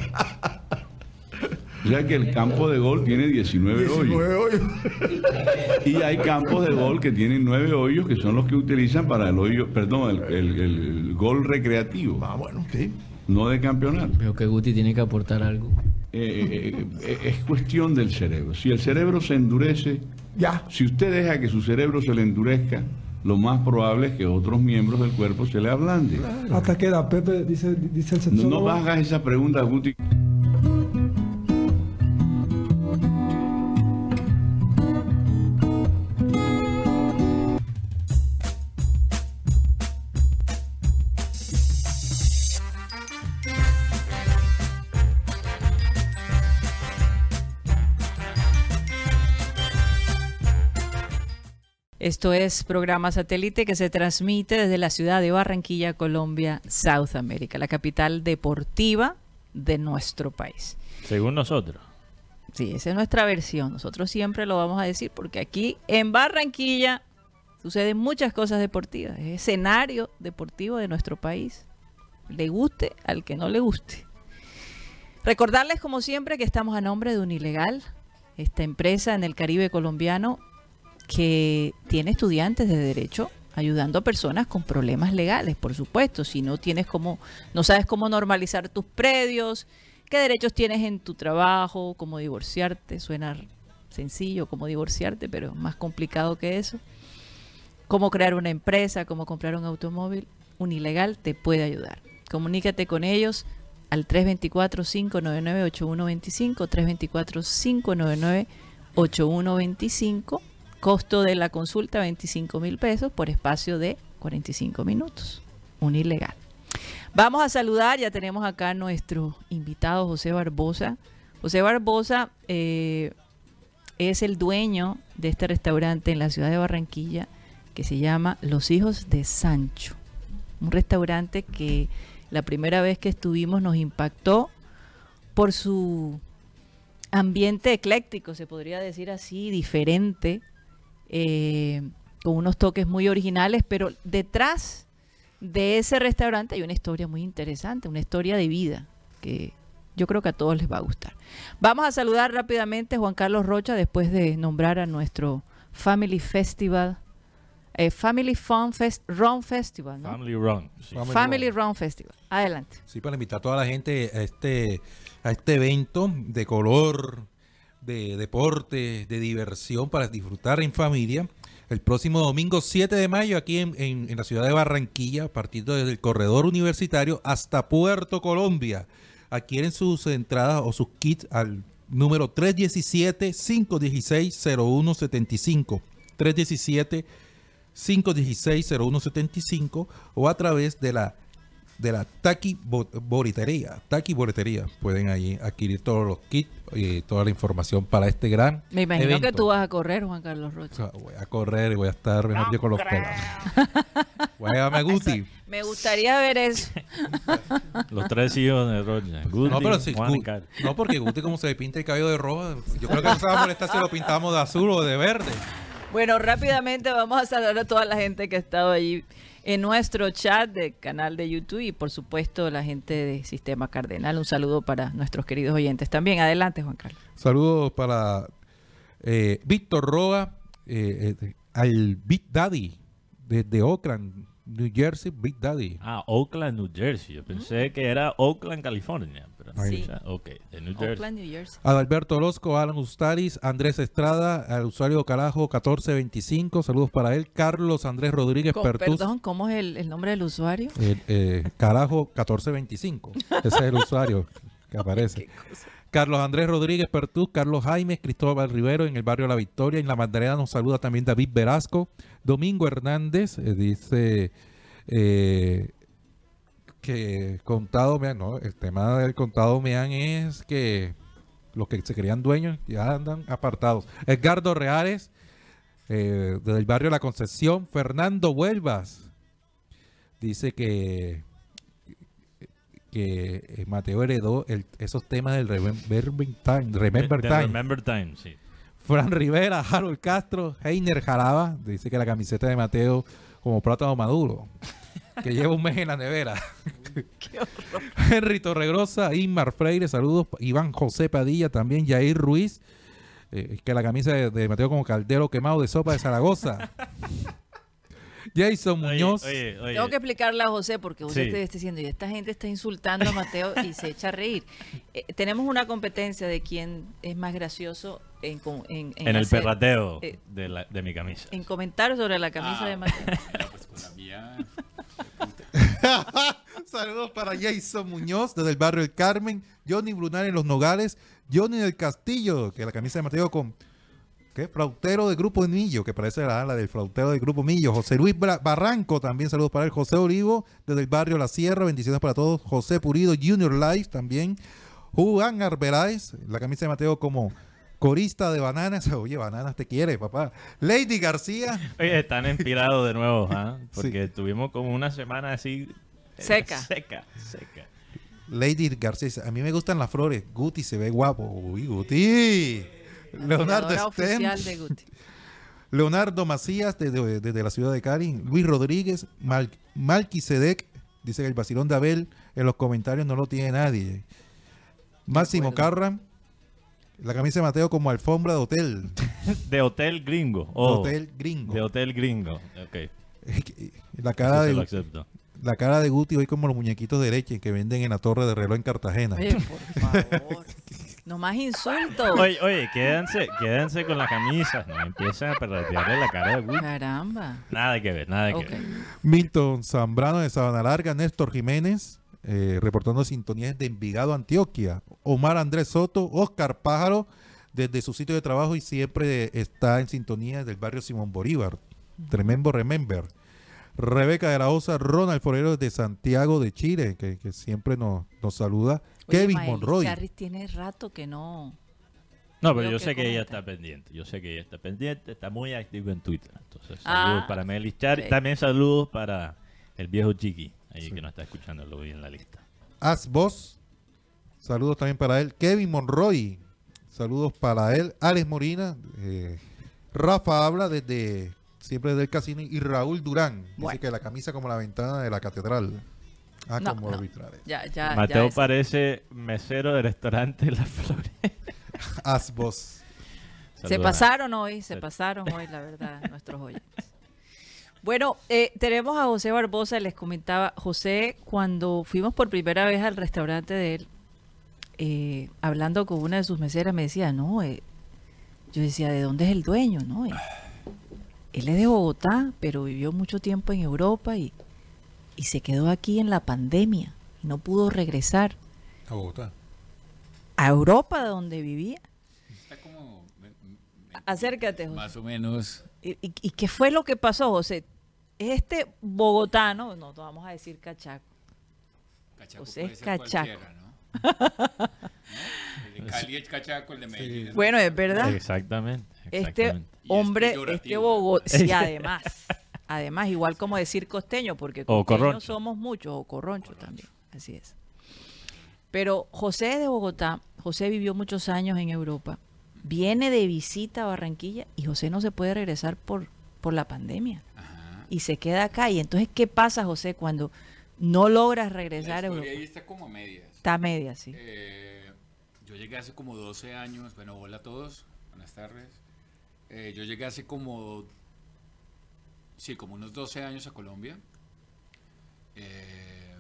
O sea que el campo de gol tiene 19, hoyos. 19 hoyos. Y hay campos de gol que tienen 9 hoyos que son los que utilizan para el hoyo, perdón, el, el- el gol recreativo, Ah, bueno, sí. no de campeonato. Veo que Guti tiene que aportar algo. Eh, eh, eh, es cuestión del cerebro. Si el cerebro se endurece, Ya. si usted deja que su cerebro se le endurezca, lo más probable es que otros miembros del cuerpo se le ablanden. ¿Hasta qué edad, Pepe? Dice, dice el No, sexólogo. no hagas esa pregunta, Guti. Esto es programa satélite que se transmite desde la ciudad de Barranquilla, Colombia, South America, la capital deportiva de nuestro país. Según nosotros. Sí, esa es nuestra versión. Nosotros siempre lo vamos a decir porque aquí en Barranquilla suceden muchas cosas deportivas. Es escenario deportivo de nuestro país. Le guste al que no le guste. Recordarles como siempre que estamos a nombre de Unilegal, esta empresa en el Caribe colombiano que tiene estudiantes de derecho ayudando a personas con problemas legales, por supuesto. Si no tienes cómo, no sabes cómo normalizar tus predios, qué derechos tienes en tu trabajo, cómo divorciarte, suena sencillo como divorciarte, pero más complicado que eso. Cómo crear una empresa, cómo comprar un automóvil, Unilegal te puede ayudar. Comunícate con ellos al 324-599-8125, 324-599-8125 Costo de la consulta 25 mil pesos por espacio de 45 minutos. Un ilegal. Vamos a saludar, ya tenemos acá a nuestro invitado José Barbosa. José Barbosa eh, es el dueño de este restaurante en la ciudad de Barranquilla que se llama Los Hijos de Sancho. Un restaurante que la primera vez que estuvimos nos impactó por su ambiente ecléctico, se podría decir así, diferente, eh, con unos toques muy originales, pero detrás de ese restaurante hay una historia muy interesante, una historia de vida que yo creo que a todos les va a gustar. Vamos a saludar rápidamente a Juan Carlos Rocha después de nombrar a nuestro Family Festival eh, Family Fun Fest, Run Festival, ¿no? Family Run. sí. Family Family Run Festival. Adelante. Sí, para invitar a toda la gente a este, a este evento de color, de deporte, de diversión para disfrutar en familia. El próximo domingo 7 de mayo aquí en, en- la ciudad de Barranquilla, partiendo desde el corredor universitario hasta Puerto Colombia. Adquieren sus entradas o sus kits al número 317-516-0175. 317 516-0175 o a través de la de la Taki Bo- Boletería. Taki Boletería. Pueden ahí adquirir todos los kits y toda la información para este gran Me imagino evento. que tú vas a correr, Juan Carlos Rocha. O sea, voy a correr y voy a estar mejor yo con los pelados. Voy a Guti. Me gustaría ver eso. Los tres hijos de Roger. Guti, No, pero sí, Juan y Carlos. no, porque Guti como se le pinta el cabello de rojo, yo creo que no se va a molestar si lo pintamos de azul o de verde. Bueno, rápidamente vamos a saludar a toda la gente que ha estado allí en nuestro chat del canal de YouTube y por supuesto la gente de Sistema Cardenal. Un saludo para nuestros queridos oyentes también. Adelante, Juan Carlos. Saludos para eh, Víctor Roa, eh, eh, al Big Daddy desde Oakland, New Jersey, Big Daddy. Ah, Oakland, New Jersey. Yo pensé que era Oakland, California. Pero Sí. Ok, de New Jersey. Oakland, New Jersey. Adalberto Orozco, Alan Ustaris, Andrés Estrada, al usuario Carajo 1425, saludos para él. Carlos Andrés Rodríguez Pertus, perdón, ¿cómo es el, el nombre del usuario? eh, eh, Carajo 1425, ese es el usuario que aparece. Carlos Andrés Rodríguez Pertus, Carlos Jaime, Cristóbal Rivero en el barrio La Victoria, en La Magdalena nos saluda también David Velasco, Domingo Hernández, eh, dice eh, que contado Mean, no, el tema del contado Mean es que los que se creían dueños ya andan apartados. Edgardo Reales, eh, desde el barrio La Concepción, Fernando Huelvas, dice que que eh, Mateo heredó el- esos temas del Remember Time, Remember Time. Remember Time, sí. Fran Rivera, Harold Castro, Heiner Jaraba, dice que la camiseta de Mateo como plátano maduro, que lleva un mes en la nevera. Henry Torregrosa, Inmar Freire, saludos. Iván José Padilla, también Jair Ruiz, eh, que la camisa de, de Mateo como caldero quemado de sopa de Zaragoza. Jason Oye, Muñoz. oye, oye. Tengo que explicarle a José porque José Sí. te está diciendo, y esta gente está insultando a Mateo y se echa a reír. Eh, tenemos una competencia de quién es más gracioso en, en, en En el perrateo eh, de, la, de mi camisa. en comentarios sobre la camisa de Mateo. Saludos para Jason Muñoz desde el barrio El Carmen, Johnny Brunal en Los Nogales, Johnny del Castillo, que la camisa de Mateo con ¿qué? flautero de Grupo Millo, que parece la, la del flautero del Grupo Millo, José Luis Barranco, también saludos para él, José Olivo desde el barrio La Sierra, bendiciones para todos, José Purido, Junior Life también, Juan Arbeláez, la camisa de Mateo como corista de bananas, oye, bananas te quiere, papá, Lady García, Oye, están inspirados de nuevo, ¿ah? Porque tuvimos como una semana así... eh, Seca. Seca, seca. Lady García, a mí me gustan las flores. Guti se ve guapo. Uy, Guti. Leonardo oficial de Guti. Leonardo Macías, desde, desde la ciudad de Cali. Luis Rodríguez. Mal, Malquisedec. Dice que el vacilón de Abel en los comentarios no lo tiene nadie. Máximo acuerdo. La camisa de Mateo como alfombra de hotel. De Hotel Gringo. De Oh, hotel gringo. De Hotel Gringo. Ok. La cara, Eso se lo de, acepto. la cara de Guti hoy como los muñequitos de leche que venden en la torre de reloj en Cartagena. Oye, por favor. No más insultos. Oye, oye, quédense, quédense con la camisa. No empiezan a perratearle la cara de Woody. Caramba. Nada que ver, nada que ver. Milton Zambrano de Sabana Larga, Néstor Jiménez, eh, reportando sintonías de Envigado, Antioquia. Omar Andrés Soto, Oscar Pájaro, desde su sitio de trabajo y siempre está en sintonía del barrio Simón Bolívar. Tremendo Remember. Rebeca de la Osa, Ronald Forero de Santiago de Chile, que, que siempre nos, nos saluda. Oye, Kevin Maelis Monroy. Charris tiene rato que no. No, pero yo que sé que ella está pendiente. Yo sé que ella está pendiente. Está muy activa en Twitter. Entonces, Ah, saludos para Melis Char. ok. También saludos para el viejo Chiqui, ahí que no está escuchando, lo vi en la lista. Asbos. Saludos también para él. Kevin Monroy. Saludos para él. Alex Morina. eh, Rafa habla desde siempre desde el casino. Y Raúl Durán. Dice que la camisa como la ventana de la catedral. Ah, No, como no. arbitrales. Ya, ya. Mateo ya parece mesero del restaurante Las Flores. Asbos. Se Saludos. pasaron hoy, se pasaron hoy, la verdad, nuestros oyentes. Bueno, eh, tenemos a José Barbosa, les comentaba, José, cuando fuimos por primera vez al restaurante de él, eh, hablando con una de sus meseras, me decía, no, eh, yo decía, ¿de dónde es el dueño? No, Eh, él es de Bogotá, pero vivió mucho tiempo en Europa y, y se quedó aquí en la pandemia y no pudo regresar A Bogotá. a Europa donde vivía. Está como Acércate, José. más o menos. ¿Y, y- y qué fue lo que pasó, José? Este bogotano, no, vamos a decir cachaco. Cachaco puede es ser cachaco. El de Cali es cachaco, el de Medellín. Bueno, es verdad. Exactamente. Este. Y es hombre, este. Bogotá, sí, además, además, igual como decir costeño, porque costeños somos muchos, o corroncho también, así es. Pero José es de Bogotá, José vivió muchos años en Europa, viene de visita a Barranquilla y José no se puede regresar por, por la pandemia Ajá. Y se queda acá. Y entonces, ¿qué pasa, José, cuando no logras regresar a Europa? ahí está como a medias. Está a media, sí. Eh, yo llegué hace como 12 años. Bueno, hola a todos. Buenas tardes. Eh, yo llegué hace como. Sí, como unos 12 años a Colombia. Eh,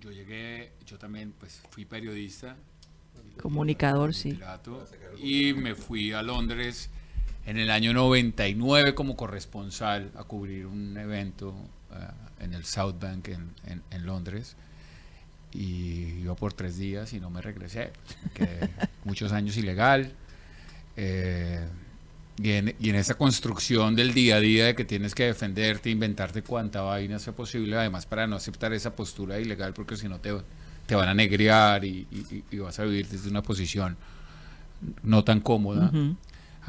yo llegué. Yo también, pues, fui periodista. Comunicador, sí. Y me fui a Londres en el año 99 como corresponsal a cubrir un evento eh, en el South Bank en, en- en Londres. Y iba por tres días y no me regresé. Quedé muchos años ilegal. Eh, y, en, y en esa construcción del día a día de que tienes que defenderte, inventarte cuanta vaina sea posible, además para no aceptar esa postura ilegal, porque si no te, te van a negrear y, y- y vas a vivir desde una posición no tan cómoda. Ujú.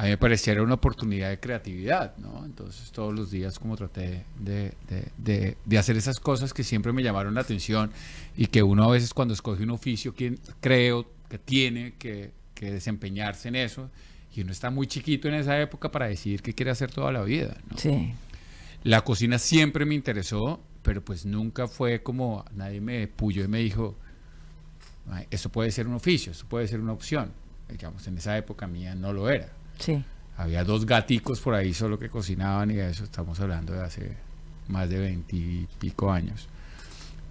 A mí me pareciera una oportunidad de creatividad, ¿no? Entonces todos los días como traté de, de- de- de hacer esas cosas que siempre me llamaron la atención y que uno a veces cuando escoge un oficio quien, creo que tiene que, que desempeñarse en eso y uno está muy chiquito en esa época para decidir qué quiere hacer toda la vida, ¿no? Sí. La cocina siempre me interesó, pero pues nunca fue como nadie me puyó y me dijo, "Ay, eso puede ser un oficio, eso puede ser una opción. Digamos, en esa época mía no lo era. Sí. Había dos gaticos por ahí solo que cocinaban y de eso estamos hablando de hace más de veintipico años.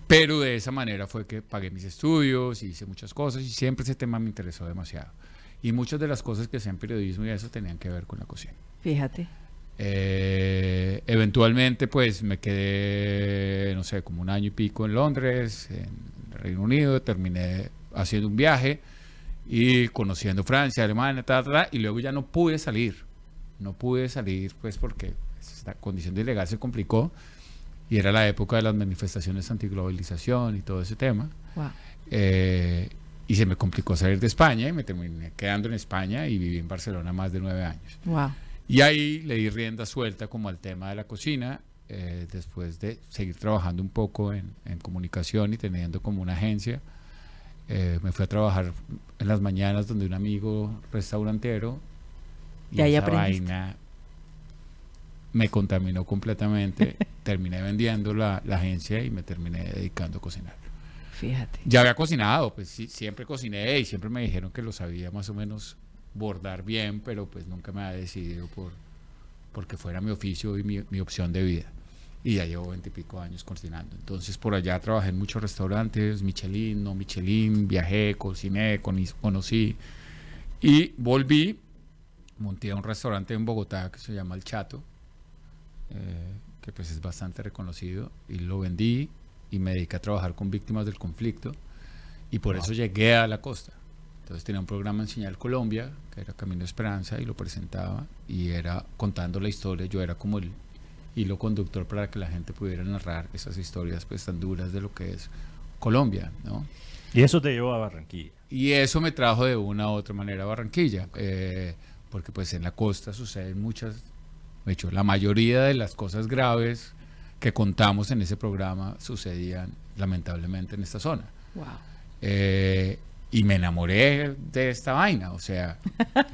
Pero de esa manera fue que pagué mis estudios, hice muchas cosas y siempre ese tema me interesó demasiado. Y muchas de las cosas que hacían periodismo y eso tenían que ver con la cocina. Fíjate. Eh, eventualmente, pues me quedé, no sé, como un año y pico en Londres, en Reino Unido, terminé haciendo un viaje y conociendo Francia, Alemania, ta, ta, ta, y luego ya no pude salir. No pude salir, pues porque esta condición de ilegal se complicó y era la época de las manifestaciones antiglobalización y todo ese tema. Wow. Eh, y se me complicó salir de España y me terminé quedando en España y viví en Barcelona más de nueve años. Wow. Y ahí le di rienda suelta como al tema de la cocina, eh, después de seguir trabajando un poco en, en comunicación y teniendo como una agencia. Eh, me fui a trabajar en las mañanas donde un amigo restaurantero Y ahí esa aprendiste. vaina me contaminó completamente. terminé vendiendo la, la agencia y me terminé dedicando a cocinar. Fíjate. Ya había cocinado, pues sí, siempre cociné y siempre me dijeron que lo sabía más o menos bordar bien, pero pues nunca me había decidido por porque fuera mi oficio y mi, mi opción de vida. Y ya llevo veintipico años cocinando. Entonces por allá trabajé en muchos restaurantes, Michelin, no Michelin, viajé, cociné, conocí. Y volví, monté un restaurante en Bogotá que se llama El Chato, eh, que pues es bastante reconocido, y lo vendí y me dediqué a trabajar con víctimas del conflicto y por eso llegué a la costa. Entonces tenía un programa en Señal Colombia, que era Camino Esperanza, y lo presentaba y era contando la historia, yo era como el hilo conductor para que la gente pudiera narrar esas historias pues tan duras de lo que es Colombia, ¿no? Y eso te llevó a Barranquilla. Y eso me trajo de una u otra manera a Barranquilla, eh, porque pues en la costa suceden muchas, de hecho, la mayoría de las cosas graves que contamos en ese programa sucedían lamentablemente en esta zona. Wow. Eh, y me enamoré de esta vaina, o sea,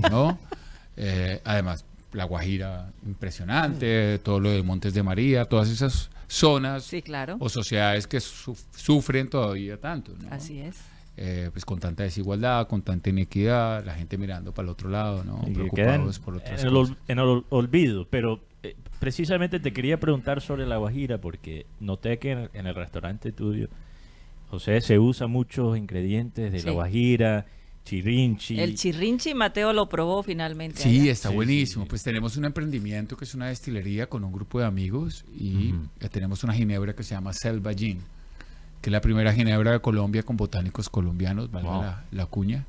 ¿no? Eh, además, La Guajira, impresionante, todo lo de Montes de María, todas esas zonas Sí, claro. o sociedades que su- sufren todavía tanto, ¿no? Así es. Eh, pues con tanta desigualdad, con tanta inequidad, la gente mirando para el otro lado, ¿no? Y Preocupados por otras en el, cosas. en el ol- olvido, pero eh, precisamente te quería preguntar sobre la guajira porque noté que en, en el restaurante tuyo, José, se usa muchos ingredientes de la Sí. guajira, El chirrinchi Mateo lo probó finalmente. Sí, allá. está Sí, buenísimo. sí, sí. Pues tenemos un emprendimiento que es una destilería con un grupo de amigos y tenemos una ginebra que se llama Selva Gin, que es la primera ginebra de Colombia con botánicos colombianos, valga Wow. la, la cuña.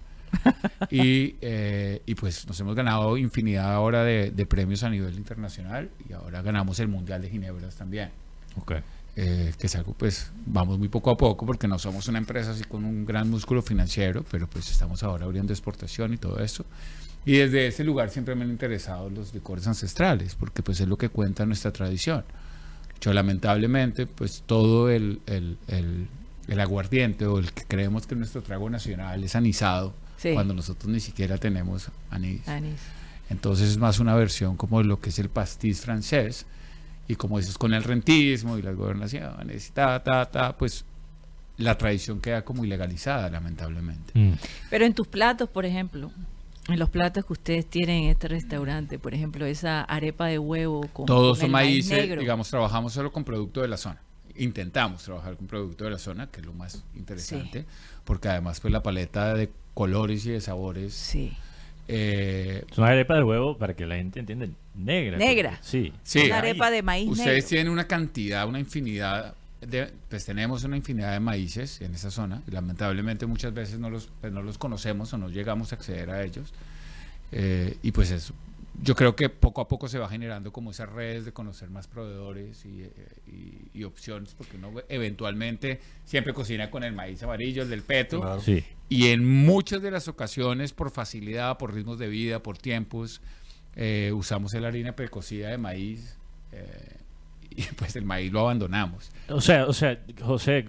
y, eh, y pues nos hemos ganado infinidad ahora de, de premios a nivel internacional y ahora ganamos el Mundial de Ginebras también. Ok. Eh, que es algo pues vamos muy poco a poco porque no somos una empresa así con un gran músculo financiero, pero pues estamos ahora abriendo exportación y todo eso. Y desde ese lugar siempre me han interesado los licores ancestrales, porque pues es lo que cuenta nuestra tradición. Yo lamentablemente pues todo el, el, el- el aguardiente o el que creemos que nuestro trago nacional es anisado, Sí. cuando nosotros ni siquiera tenemos anís. Anís. Entonces es más una versión como de lo que es el pastiz francés. Y como dices, con el rentismo y las gobernaciones y ta, ta, ta, pues la tradición queda como ilegalizada, lamentablemente. Mm. Pero en tus platos, por ejemplo, en los platos que ustedes tienen en este restaurante, por ejemplo, esa arepa de huevo con, Todos con son el maíz maíces, negro. digamos, trabajamos solo con producto de la zona. Intentamos trabajar con producto de la zona, que es lo más interesante, porque además pues la paleta de colores y de sabores Sí. Eh, Es una arepa de huevo, para que la gente entienda, negra. Negra. porque- Sí. Sí, Una arepa de maíz Ustedes negro. tienen una cantidad, una infinidad, de, pues tenemos una infinidad de maíces en esa zona. y lamentablemente muchas veces no los, pues no los conocemos o no llegamos a acceder a ellos. Eh, y pues eso, yo creo que poco a poco se va generando como esas redes de conocer más proveedores y, eh, y- y opciones, porque uno eventualmente siempre cocina con el maíz amarillo, el del peto. Claro. Sí. Y en muchas de las ocasiones, por facilidad, por ritmos de vida, por tiempos, eh, usamos la harina precocida de maíz eh, y pues el maíz lo abandonamos. O sea, o sea, José,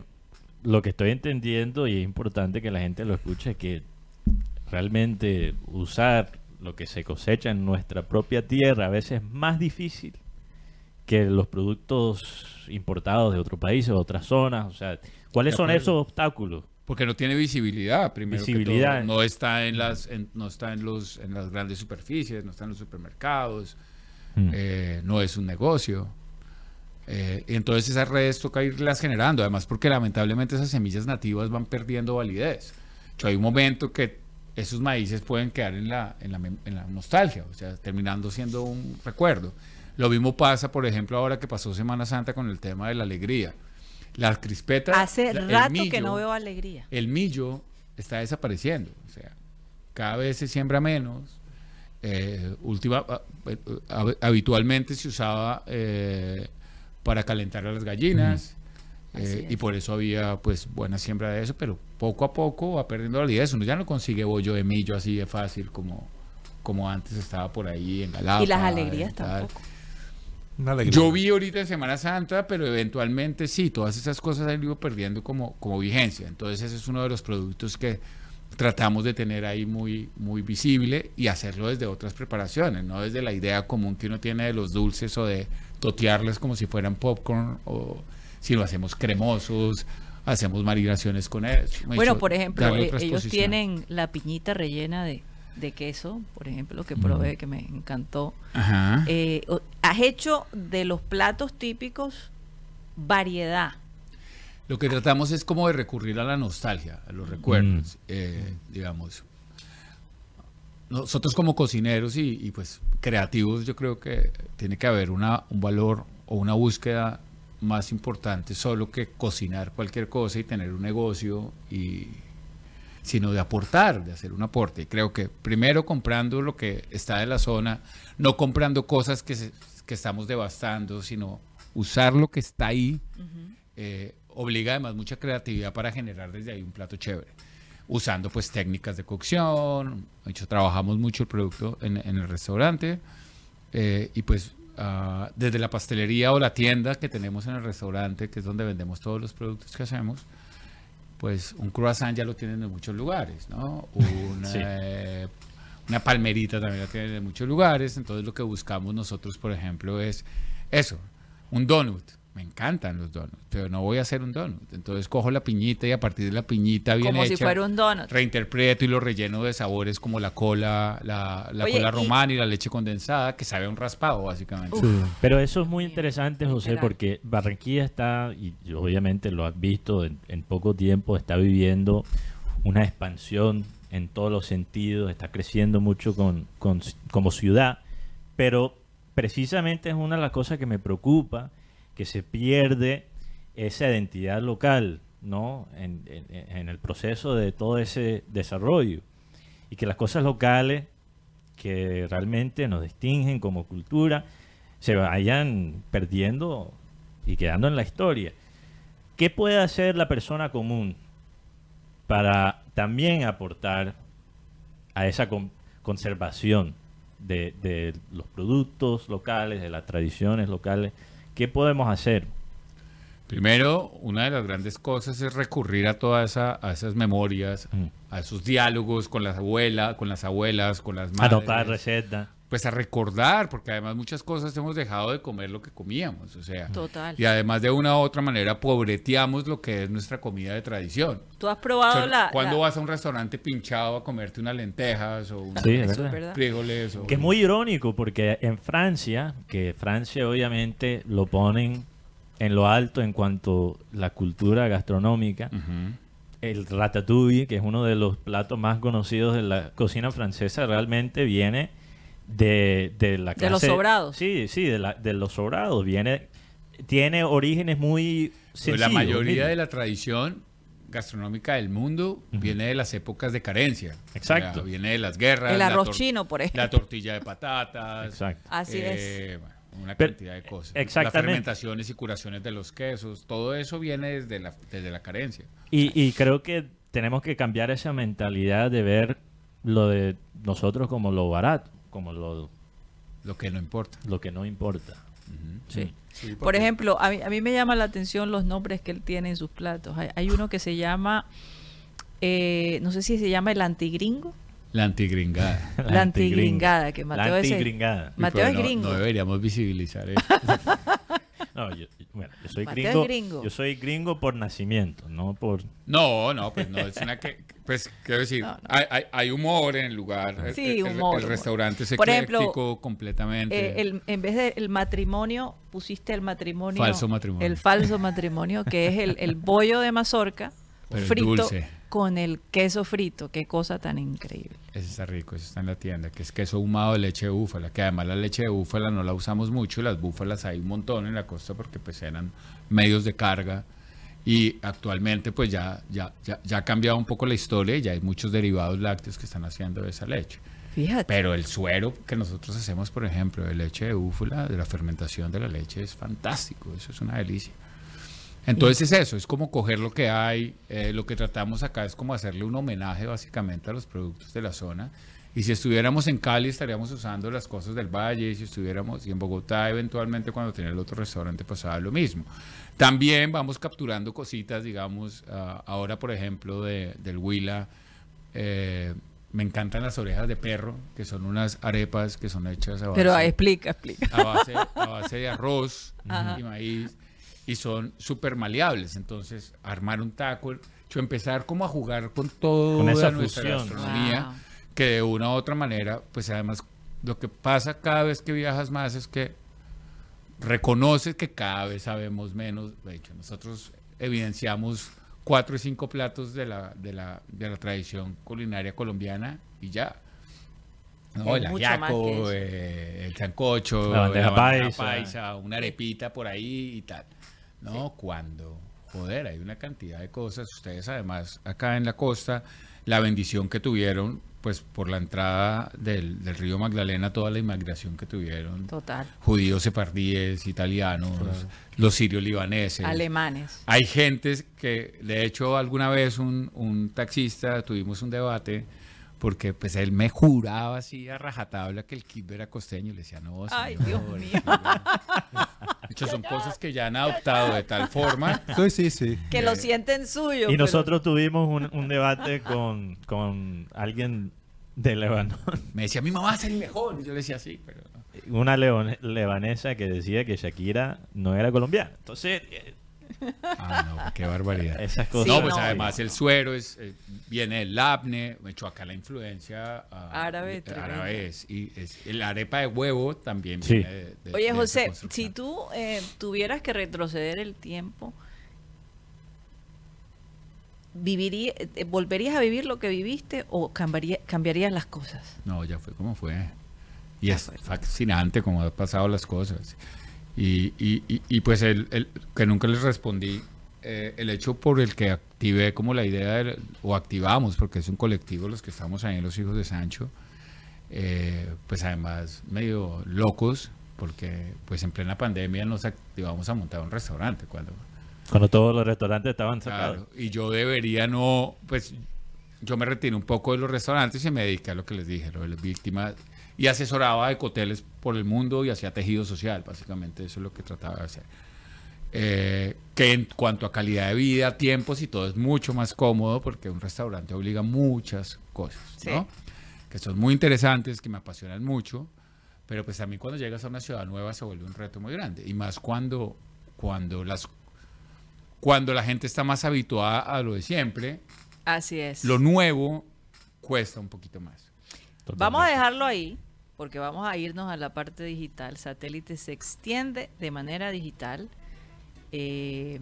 lo que estoy entendiendo y es importante que la gente lo escuche es que realmente usar lo que se cosecha en nuestra propia tierra a veces es más difícil que los productos importados de otro país o de otras zonas. O sea, ¿cuáles son esos obstáculos? Porque no tiene visibilidad, primero que Visibilidad. todo. No está en las, en- no está en los, en las grandes superficies, no está en los supermercados, Mm. eh, no es un negocio. Eh, y entonces esas redes toca irlas generando, además porque lamentablemente esas semillas nativas van perdiendo validez. Yo hay un momento que esos maíces pueden quedar en la, en la, mem- en la nostalgia, o sea, terminando siendo un recuerdo. Lo mismo pasa, por ejemplo, ahora que pasó Semana Santa con el tema de la alegría. Las crispetas... Hace la- rato que no veo alegría. el millo está desapareciendo. O sea, cada vez se siembra menos. Eh, última, ah, eh, hab- habitualmente se usaba eh, para calentar a las gallinas. Eh, y por eso había pues buena siembra de eso, pero poco a poco va perdiendo validez. Uno ya no consigue bollo de millo así de fácil como, como antes estaba por ahí en Galapa. y las alegrías tampoco. Una alegría. Yo vi ahorita en Semana Santa, pero eventualmente sí, todas esas cosas han ido perdiendo como, como vigencia. Entonces ese es uno de los productos que tratamos de tener ahí muy, muy visible y hacerlo desde otras preparaciones, no desde la idea común que uno tiene de los dulces o de totearles como si fueran popcorn, o si lo hacemos cremosos, hacemos marinaciones con eso. Bueno, por ejemplo, eh, ellos tienen la piñita rellena de, de queso, por ejemplo, que probé, que me encantó. Ajá. Eh, has hecho de los platos típicos variedad. Lo que tratamos es como de recurrir a la nostalgia, a los recuerdos, eh, digamos. Nosotros como cocineros y, y, pues creativos, yo creo que tiene que haber una, un valor o una búsqueda más importante solo que cocinar cualquier cosa y tener un negocio y sino de aportar, de hacer un aporte. Y creo que primero comprando lo que está de la zona, no comprando cosas que, se- que estamos devastando, sino usar lo que está ahí, eh, obliga además mucha creatividad para generar desde ahí un plato chévere. Usando pues técnicas de cocción, de hecho trabajamos mucho el producto en, en el restaurante eh, y pues ah, desde la pastelería o la tienda que tenemos en el restaurante, que es donde vendemos todos los productos que hacemos, pues un croissant ya lo tienen en muchos lugares, ¿no? Una, Sí. eh, una palmerita también la tienen en muchos lugares, entonces lo que buscamos nosotros, por ejemplo, es eso, un donut, Me encantan los donuts, pero no voy a hacer un donut. Entonces cojo la piñita y a partir de la piñita bien Como hecha, si fuera un donut. reinterpreto y lo relleno de sabores como la cola, la, la Oye, cola romana y la leche condensada, que sabe a un raspado, básicamente. Pero eso es muy interesante, José, porque Barranquilla está, y obviamente lo has visto, en, en poco tiempo está viviendo una expansión en todos los sentidos, está creciendo mucho con, con- como ciudad, pero precisamente es una de las cosas que me preocupa, que se pierde esa identidad local, ¿no? En, el proceso de todo ese desarrollo. Y que las cosas locales que realmente nos distinguen como cultura se vayan perdiendo y quedando en la historia. ¿Qué puede hacer la persona común para también aportar a esa con- conservación de los productos locales, de las tradiciones locales? ¿Qué podemos hacer? Primero, una de las grandes cosas es recurrir a todas esa- a esas memorias, Mm. a esos diálogos con las abuelas, con las abuelas, con las madres. Anotar recetas. Pues a recordar, porque además muchas cosas hemos dejado de comer lo que comíamos, o sea. Total. Y además de una u otra manera pobreteamos lo que es nuestra comida de tradición. Tú has O probado sea, la... ¿Cuándo la- vas a un restaurante pinchado a comerte unas lentejas o unos Sí, frijoles? O... Que es muy irónico porque en Francia, que Francia obviamente lo ponen en lo alto en cuanto a la cultura gastronómica, el ratatouille, que es uno de los platos más conocidos de la cocina francesa, realmente viene de, de la De los sobrados. Sí, sí, de, la- de los sobrados. Viene, tiene orígenes muy sencillos. la mayoría mira. de la tradición gastronómica del mundo viene de las épocas de carencia. Exacto. O sea, viene de las guerras. El la arroz chino, por ejemplo. La tortilla de patatas. Exacto. Así eh, bueno, una Pero- cantidad de cosas. exactamente. Las fermentaciones y curaciones de los quesos. Todo eso viene desde la, desde la carencia. Y, y creo que tenemos que cambiar esa mentalidad de ver lo de nosotros como lo barato, como lo, Lo que no importa. lo que no importa. Sí. Por ejemplo, a mí, a mí me llama la atención los nombres que él tiene en sus platos. Hay, hay uno que se llama, eh, no sé si se llama el antigringo. La antigringada. La antigringada, que Mateo La es el- antigringada. Mateo es no- gringo. No deberíamos visibilizar eso. No, yo, bueno, yo soy Mateo gringo, gringo. Yo soy gringo por nacimiento, no por... No, no, pues no, es una que, pues quiero decir, No, no. Hay, hay, hay humor en el lugar. Sí, el, humor, El restaurante ejemplo, ecléctico completamente. Eh, el- en vez del matrimonio, pusiste el matrimonio. Falso matrimonio. El falso matrimonio, que es el, el bollo de mazorca Pero frito dulce. Con el queso frito. Qué cosa tan increíble. Ese está rico, ese está en la tienda, que es queso ahumado de leche de búfala, que además la leche de búfala no la usamos mucho, y las búfalas hay un montón en la costa porque pues eran medios de carga y actualmente pues ya, ya, ya, ya ha cambiado un poco la historia y ya hay muchos derivados lácteos que están haciendo de esa leche. Fíjate. Pero el suero que nosotros hacemos, por ejemplo, de leche de búfala, de la fermentación de la leche, es fantástico, eso es una delicia. Entonces es eso, es como coger lo que hay, eh, lo que tratamos acá es como hacerle un homenaje básicamente a los productos de la zona. Y si estuviéramos en Cali estaríamos usando las cosas del valle, y si estuviéramos y en Bogotá eventualmente cuando tenía el otro restaurante pasaba lo mismo. También vamos capturando cositas, digamos, ah, ahora por ejemplo de, del Huila, eh, me encantan las orejas de perro, que son unas arepas que son hechas a base, Pero explica, explica. a base, a base de arroz Ajá. y maíz y son súper maleables. Entonces, armar un taco, yo empezar como a jugar con todo Con esa nuestra fusión. gastronomía, Wow. que de una u otra manera, pues además lo que pasa cada vez que viajas más es que reconoces que cada vez sabemos menos. De hecho, nosotros evidenciamos cuatro y cinco platos de la, de la, de la tradición culinaria colombiana y ya. ¿no? El ajiaco, eh, el sancocho, La bandeja paisa. paisa, una arepita por ahí y tal. ¿No? Cuando, joder, hay una cantidad de cosas. Ustedes además acá en la costa, la bendición que tuvieron, pues por la entrada del, del río Magdalena, toda la inmigración que tuvieron. Total. Judíos sefardíes, italianos, los sirios libaneses. Alemanes. Hay gentes que, de hecho, alguna vez un, un taxista tuvimos un debate porque pues él me juraba así a rajatabla que el kit era costeño y le decía, no, Ay, señor, Dios mío. De hecho, son cosas que ya han adoptado de tal forma. Sí, sí, sí. Que lo sienten suyo. Y pero- nosotros tuvimos un, un debate con, con alguien de Lebanon. Me decía, mi mamá es el mejor. Y yo le decía, sí, pero... una leone- lebanesa que decía que Shakira no era colombiana. Entonces, eh, Ah, no, qué barbaridad. esas cosas. no, pues no. además el suero es, eh, viene del labne, me echó acá la influencia ah, Árabe, eh, tremendo. árabe es, y es, la arepa de huevo también Sí. viene de, de- de Oye, José, si tú eh, tuvieras que retroceder el tiempo, viviría, eh, ¿volverías a vivir lo que viviste o cambiaría- cambiarías las cosas? No, ya fue como fue. Y es fascinante cómo han pasado las cosas. Y, y- y- y, pues el, el- que nunca les respondí, eh, el hecho por el que activé como la idea, del- o activamos, porque es un colectivo los que estamos ahí, los hijos de Sancho, eh, pues además medio locos, porque pues en plena pandemia nos activamos a montar un restaurante cuando Cuando todos los restaurantes estaban cerrados. Claro, y yo debería no, pues yo me retiré un poco de los restaurantes y me dediqué a lo que les dije, lo de las víctimas, y asesoraba a ecoteles por el mundo y hacía tejido social, básicamente eso es lo que trataba de hacer. Eh, que en cuanto a calidad de vida, tiempos y todo es mucho más cómodo porque un restaurante obliga muchas cosas, ¿no? Que son muy interesantes, que me apasionan mucho, pero pues también cuando llegas a una ciudad nueva se vuelve un reto muy grande, y más cuando, cuando las cuando la gente está más habituada a lo de siempre, Así es. lo nuevo cuesta un poquito más. Vamos a dejarlo ahí, porque vamos a irnos a la parte digital. Satélite se extiende de manera digital. eh,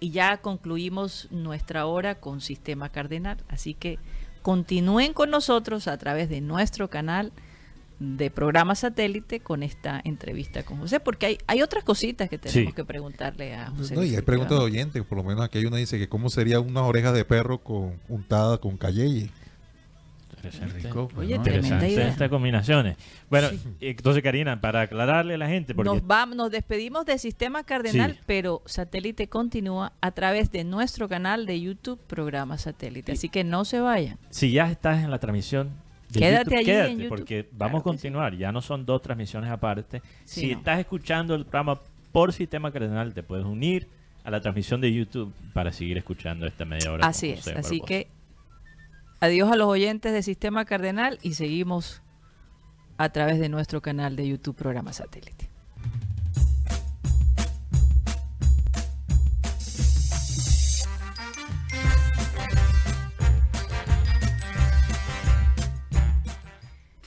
y ya concluimos nuestra hora con Sistema Cardenal. Así que continúen con nosotros a través de nuestro canal de programa satélite con esta entrevista con José, porque hay, hay otras cositas que tenemos Sí. que preguntarle a José. No, y hay preguntas de oyentes, por lo menos aquí hay una dice que cómo sería unas orejas de perro con untada con cayeye. Interesante. rico, pues, Oye, ¿no? tremenda Interesante idea. estas combinaciones. Bueno, entonces Karina, para aclararle a la gente, porque Nos, vamos, nos despedimos de Sistema Cardenal, Sí. pero Satélite continúa a través de nuestro canal de YouTube, Programa Satélite. Así que no se vayan. si ya estás en la transmisión, de Quédate YouTube, allí quédate, en YouTube. porque Claro vamos a sí. continuar. Ya no son dos transmisiones aparte. Si no. estás escuchando el programa por Sistema Cardenal, te puedes unir a la transmisión de YouTube para seguir escuchando esta media hora. Así es. Así que adiós a los oyentes de Sistema Cardenal y seguimos a través de nuestro canal de YouTube, Programa Satélite.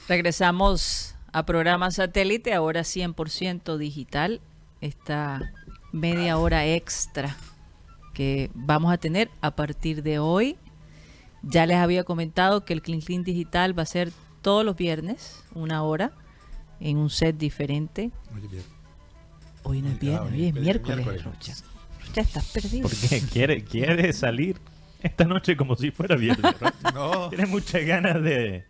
Regresamos a programa satélite, ahora 100% digital, esta media hora extra que vamos a tener a partir de hoy. Ya les había comentado que el Clean Clean Digital va a ser todos los viernes, una hora, en un set diferente. Hoy no es viernes, hoy es miércoles, Rocha. Rocha, estás perdido. Porque quiere, quiere salir esta noche como si fuera viernes. ¿no? No. Tienes muchas ganas de,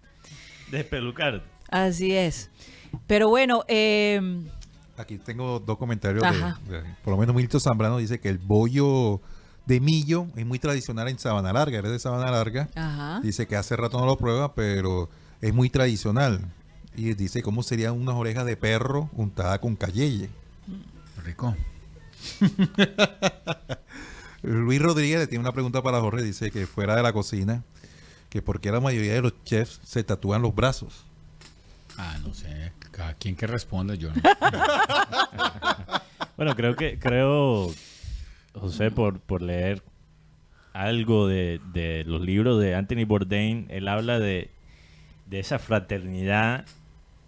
de espelucarte. Así es. Pero bueno, eh, Aquí tengo dos comentarios. de- por lo menos Milton Zambrano dice que el bollo de millo es muy tradicional en Sabana Larga. Eres de Sabana Larga. ajá. Dice que hace rato no lo prueba, pero es muy tradicional. Y dice cómo serían unas orejas de perro untadas con cayeye. Rico. Luis Rodríguez le tiene una pregunta para Jorge. Dice que fuera de la cocina, que por qué la mayoría de los chefs se tatúan los brazos. Ah, no sé. Cada quien que responda, yo no. Bueno, creo que, creo, José, por, por leer algo de, de los libros de Anthony Bourdain, él habla de, de esa fraternidad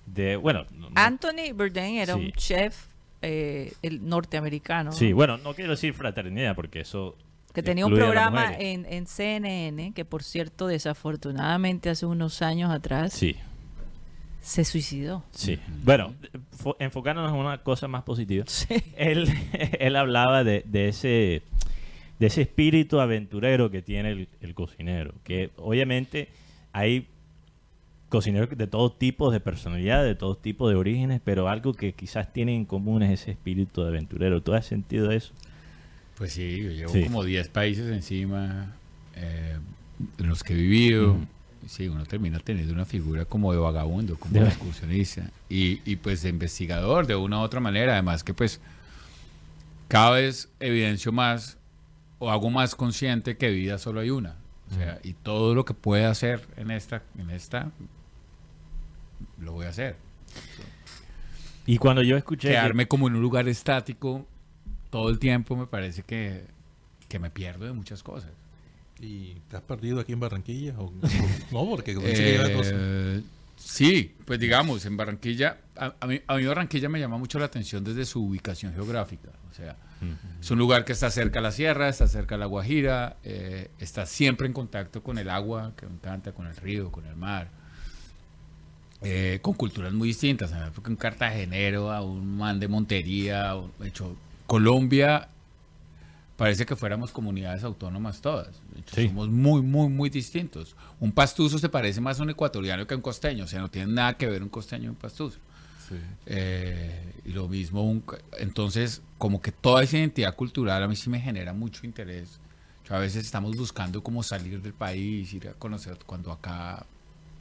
de, bueno, no- no- Anthony Bourdain era Sí. un chef eh, el norteamericano. sí, ¿no? bueno, no quiero decir fraternidad porque eso que tenía un programa en, en CNN, que por cierto, desafortunadamente hace unos años atrás Sí, se suicidó. sí. Bueno, fo- enfocándonos en una cosa más positiva. Sí. él, él hablaba de, de ese de ese espíritu aventurero que tiene el, el cocinero, que obviamente hay cocineros de todo tipo de personalidad, de todo tipo de orígenes, pero algo que quizás tienen en común es ese espíritu de aventurero. ¿Tú has sentido eso? Pues sí, yo llevo Sí. como 10 países encima eh, en los que he vivido. Ujú. Sí, uno termina teniendo una figura como de vagabundo, como De- excursionista. Y, y pues de investigador de una u otra manera. Además que pues cada vez evidencio más o hago más consciente que vida solo hay una. O sea, y todo lo que pueda hacer en esta, en esta, lo voy a hacer. Y cuando yo escuché... que- quedarme como en un lugar estático todo el tiempo me parece que, que me pierdo de muchas cosas. ¿Y te has perdido aquí en Barranquilla? o- no, porque cosa. Eh, sí, pues digamos, en Barranquilla, a, a mí, a mí Barranquilla me llama mucho la atención desde su ubicación geográfica. O sea, es un lugar que está cerca a la sierra, está cerca a la Guajira, eh, está siempre en contacto con el agua, que me encanta, con el río, con el mar. eh, con culturas muy distintas, porque un cartagenero, a un man de Montería, hecho, Colombia parece que fuéramos comunidades autónomas todas. Hecho, Sí. Somos muy, muy, muy distintos. Un pastuso se parece más a un ecuatoriano que a un costeño, o sea, no tiene nada que ver un costeño y un pastuso. Eh, y lo mismo, un- entonces, como que toda esa identidad cultural a mí sí me genera mucho interés. Yo a veces estamos buscando cómo salir del país, ir a conocer, cuando acá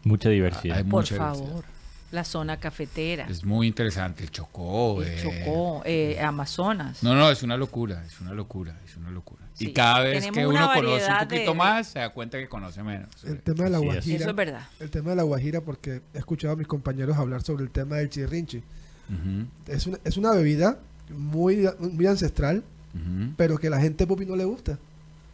Mucha diversidad. hay Por mucha diversidad. La zona cafetera. Es muy interesante, el Chocó. el eh, Chocó, eh, Amazonas. No, no, es una locura, es una locura, es una locura. Sí, Y cada vez tenemos que uno conoce un poquito de- más, se da cuenta que conoce menos. El tema de la. Guajira. Eso es verdad. El tema de la Guajira, porque he escuchado a mis compañeros hablar sobre el tema del chirrinchi. Ujú, Es una, es una bebida muy, muy ancestral, pero que la gente popi no le gusta.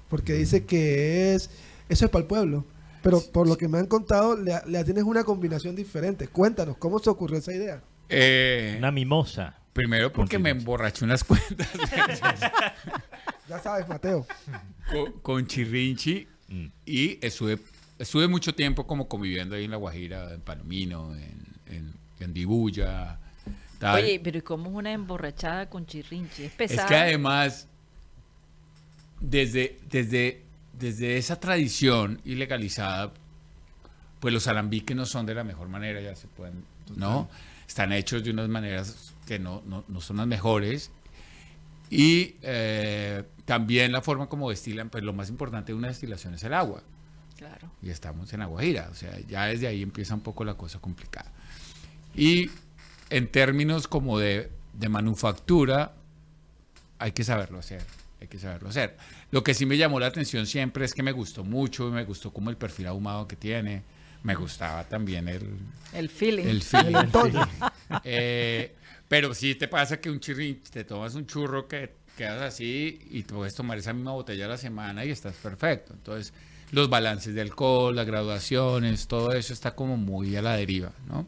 Porque dice que es. Eso es para el pueblo. Pero por lo que me han contado, le, le tienes una combinación diferente. Cuéntanos, ¿cómo se ocurrió esa idea? Eh, Una mimosa. primero porque me emborraché unas cuentas Ya sabes, Mateo. con, con Chirrinchi Mm. y estuve, estuve mucho tiempo como conviviendo ahí en La Guajira, en Palomino, en, en, en Dibuya. tal. Oye, pero ¿y cómo es una emborrachada con chirrinchi? Es Es pesada. que además, desde, desde, desde esa tradición ilegalizada, pues los alambiques no son de la mejor manera, ya se pueden, ¿no? Están hechos de unas maneras que no, no, no son las mejores. Y eh, también la forma como destilan, pues lo más importante de una destilación es el agua. Claro. Y estamos en La Guajira, o sea, ya desde ahí empieza un poco la cosa complicada. Y en términos como de, de manufactura, hay que saberlo hacer, hay que saberlo hacer. Lo que sí me llamó la atención siempre es que me gustó mucho, me gustó como el perfil ahumado que tiene, me gustaba también el, El feeling. el feeling. El. Eh, pero sí te pasa que un chirrín, te tomas un churro que quedas así y te puedes tomar esa misma botella a la semana y estás perfecto. Entonces, los balances de alcohol, las graduaciones, todo eso está como muy a la deriva, ¿no?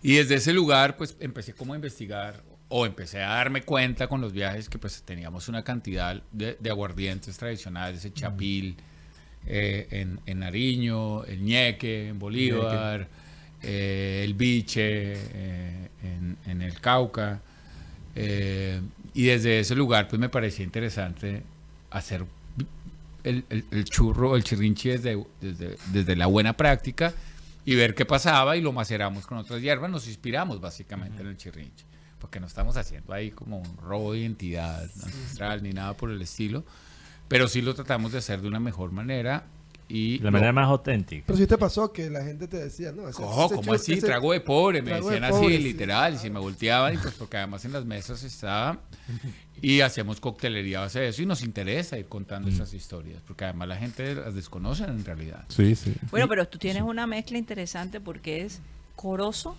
Y desde ese lugar, pues empecé como a investigar o empecé a darme cuenta con los viajes que pues teníamos una cantidad de, de aguardientes tradicionales, el chapil, eh, en, en Nariño, el ñeque, en Bolívar, eh, el biche, eh, en, en el Cauca. y desde ese lugar, pues me parecía interesante hacer el, el- el churro, el chirrinchi desde, desde, desde la buena práctica y ver qué pasaba y lo maceramos con otras hierbas. Nos inspiramos básicamente en el chirrinchi, porque no estamos haciendo ahí como un robo de identidad ancestral ni nada por el estilo, pero sí lo tratamos de hacer de una mejor manera. Y La lo- manera más auténtica. Pero si te pasó que la gente te decía, ¿no? Ese- Ojo, ese ¿cómo así? ese- Trago de pobre, me trago de decían pobre, así, sí. literal, y se me volteaban, y pues porque además en las mesas estaba, y hacíamos coctelería a base de eso, y nos interesa ir contando esas historias, porque además la gente las desconoce en realidad. Sí, sí. Bueno, pero tú tienes una mezcla interesante porque es corozo.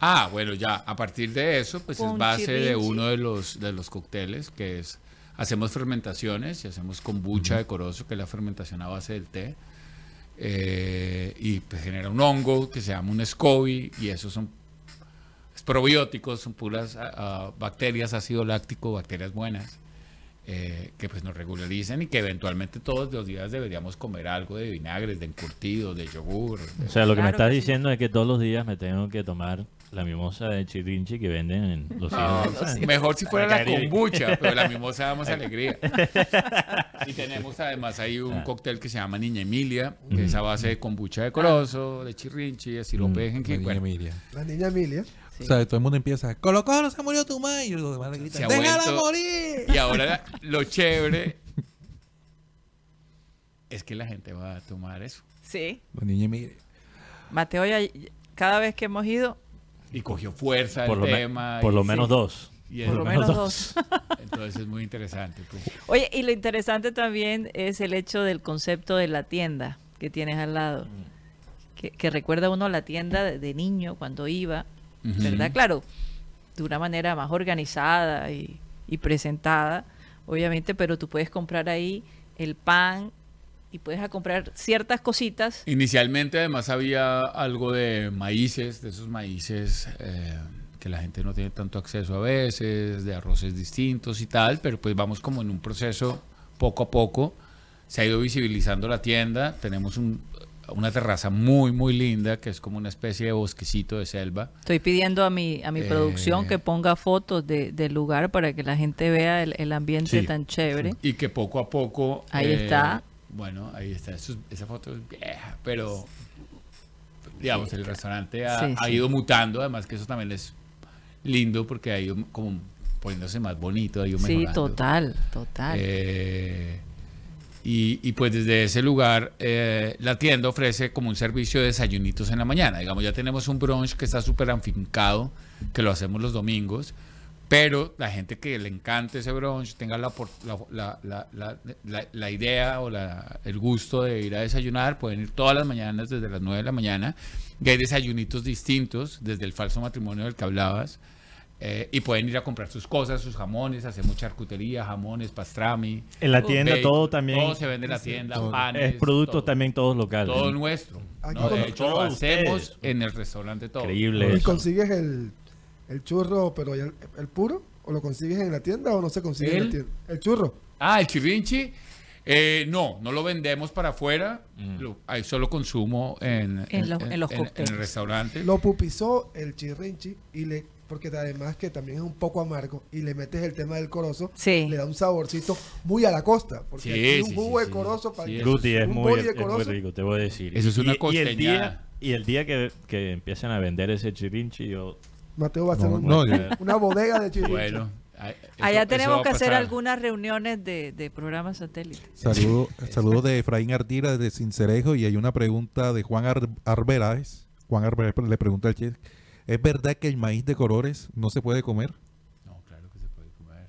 Ah, bueno, ya, a partir de eso, pues es base de uno de los, de los cócteles, que es, hacemos fermentaciones y hacemos kombucha de corozo, que es la fermentación a base del té, eh, y pues genera un hongo que se llama un SCOBY, y esos son es probióticos, son puras ah, bacterias, ácido láctico, bacterias buenas, eh, que pues nos regularizan y que eventualmente todos los días deberíamos comer algo de vinagres, de encurtidos, de yogur. de- O sea, lo que me estás que sí. diciendo es que todos los días me tengo que tomar la mimosa de chirrinchi que venden en los No, hijos. mejor si fuera la kombucha, pero la mimosa damos alegría. Y tenemos además ahí un cóctel que se llama Niña Emilia, que es a base de kombucha de corozo, de chirrinchi, de sirope de jengibre. La niña Bueno, Emilia. La niña Emilia. O sea, todo el mundo empieza, Colo Colo se murió tu madre. Y los demás le gritan, Se ha ¡déjala vuelto- morir! Y ahora lo chévere es que la gente va a tomar eso. Sí. La niña Emilia. Mateo, ya, cada vez que hemos ido, Y cogió fuerza Por el lo, me- tema. por y- lo menos sí, dos. y por lo menos dos. Entonces es muy interesante. pues. Oye, y lo interesante también es el hecho del concepto de la tienda que tienes al lado. Que, que recuerda uno la tienda de, de niño cuando iba. ¿verdad? Claro, de una manera más organizada y, y presentada, obviamente, pero tú puedes comprar ahí el pan y puedes a comprar ciertas cositas. Inicialmente además había algo de maíces, de esos maíces eh, que la gente no tiene tanto acceso a veces, de arroces distintos y tal, pero pues vamos como en un proceso poco a poco. Se ha ido visibilizando la tienda, tenemos un- una terraza muy, muy linda, que es como una especie de bosquecito de selva. Estoy pidiendo a mi, a mi Eh, producción que ponga fotos de- del lugar para que la gente vea el, el ambiente Sí, tan chévere. Y que poco a poco... Ahí está. Bueno, ahí está. Eso esa foto es vieja, pero digamos, el restaurante ha, Sí, ha sí. ido mutando. Además que eso también es lindo porque ha ido como poniéndose más bonito, ha ido Sí, mejorando. total, total. Eh, y, y pues desde ese lugar eh, la tienda ofrece como un servicio de desayunitos en la mañana. Digamos, ya tenemos un brunch que está súper afincado, que lo hacemos los domingos, pero la gente que le encante ese brunch, tenga la, por- la, la- la- la- la- la idea o la- el gusto de ir a desayunar, pueden ir todas las mañanas desde las 9 de la mañana. Y hay desayunitos distintos, desde el falso matrimonio del que hablabas. eh, y pueden ir a comprar sus cosas, sus jamones, hacemos charcutería, jamones, pastrami. En la tienda bacon, todo también Todo se vende en la tienda, todo. panes. es producto todo, también todos locales. Todo nuestro. Aquí ¿no? con- De hecho, lo hacemos ustedes. en el restaurante todo. Increíble ¿Y consigues el, el churro, pero el, el puro? ¿O lo consigues en la tienda o no se consigue en ¿El? la tienda? El churro. Ah, el chirrinchi. eh, no, no lo vendemos para afuera. Mm. Lo- hay solo consumo en, En los- en los cócteles. el restaurante. Lo pupizó el chirrinchi y le porque además que también es un poco amargo y le metes el tema del corozo, Sí. le da un saborcito muy a la costa, porque Sí, aquí un sí, jugo sí, de sí. corozo para que- es un muy, de es muy corozo. rico, te voy a decir. Eso es una y, y el día, y el día que, que empiecen a vender ese chirinchi, yo Mateo va a hacer No, un- no, yo- una bodega de chirrinchi. Bueno, eso- Allá tenemos que hacer algunas reuniones de, de programas satélites. Saludos saludo de Efraín Artira de Cincerejo y hay una pregunta de Juan Ar- Arberáez. Juan Arberáez le pregunta al chef, ¿es verdad que el maíz de colores no se puede comer? No, claro que se puede comer.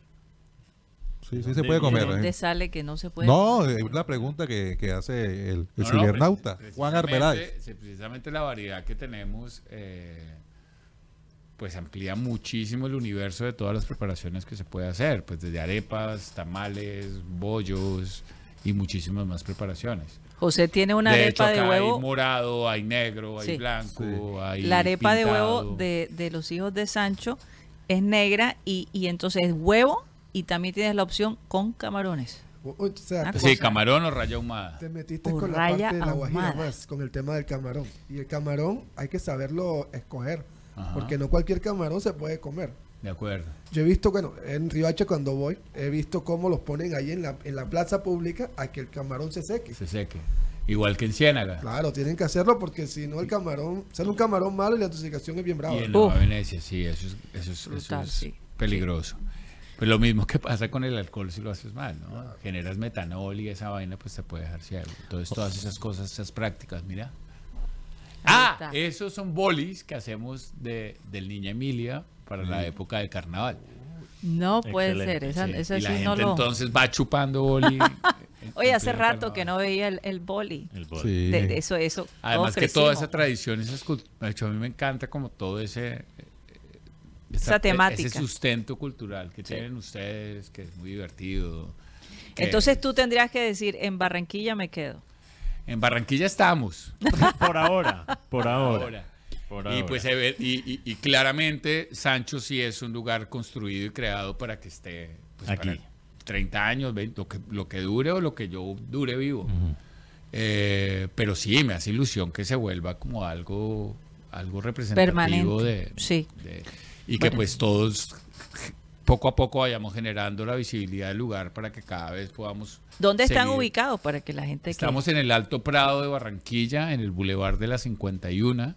Sí, sí se ¿Dónde puede comer. ¿De dónde ¿eh? sale que no se puede? No, es la pregunta que, que hace el, el No, no, cibernauta, Juan Arberáez. Precisamente la variedad que tenemos, eh, pues amplía muchísimo el universo de todas las preparaciones que se puede hacer, pues desde arepas, tamales, bollos y muchísimas más preparaciones. José tiene una de arepa hecho, de acá huevo. hay morado, hay negro, hay Sí. blanco, hay La arepa de huevo de, de los hijos de Sancho es negra y, y entonces es huevo y también tienes la opción con camarones. O- o sea, te- Sí, camarón o raya ahumada. Te metiste O con la raya parte de la guajira más, con el tema del camarón. Y el camarón hay que saberlo escoger, Ajá. porque no cualquier camarón se puede comer. De acuerdo. Yo he visto, bueno, en Riohacha cuando voy, he visto cómo los ponen ahí en la, en la plaza pública a que el camarón se seque. Que se seque. Igual que en Ciénaga. Claro, tienen que hacerlo porque si no el camarón, sale un camarón malo y la intoxicación es bien brava. Y en Nueva. Venecia, sí, eso es, eso es, eso es sí. peligroso. Pues lo mismo que pasa con el alcohol si lo haces mal, ¿no? Generas metanol y esa vaina pues te puede dejar ciego. Entonces todas esas cosas, esas prácticas, mira. Ah, esos son bolis que hacemos de, del Niña Emilia para la época del carnaval. No puede Excelente, ser, esa, Sí, esa y sí la no gente lo... entonces va chupando boli. Oye, hace rato carnaval. que no veía el, el boli. el bol. Sí. De, de eso, eso. Además que toda esa tradición, esa escul- de hecho a mí me encanta como todo ese eh, Esa temática. ese sustento cultural que tienen ustedes, que es muy divertido. Entonces tú tendrías que decir, en Barranquilla me quedo. En Barranquilla estamos Por ahora, por ahora. ahora. por Y ahora. pues se ve- y, y- y claramente Sancho sí es un lugar construido y creado para que esté pues, Aquí. para 30 años, 20, lo que, lo que dure o lo que yo dure vivo. Eh, pero sí, me hace ilusión que se vuelva como algo, algo representativo Permanente, de, sí. de- y que pues todos poco a poco vayamos generando la visibilidad del lugar para que cada vez podamos ¿Dónde están ubicados para que la gente Estamos en el Alto Prado de Barranquilla, en el Boulevard de la 51.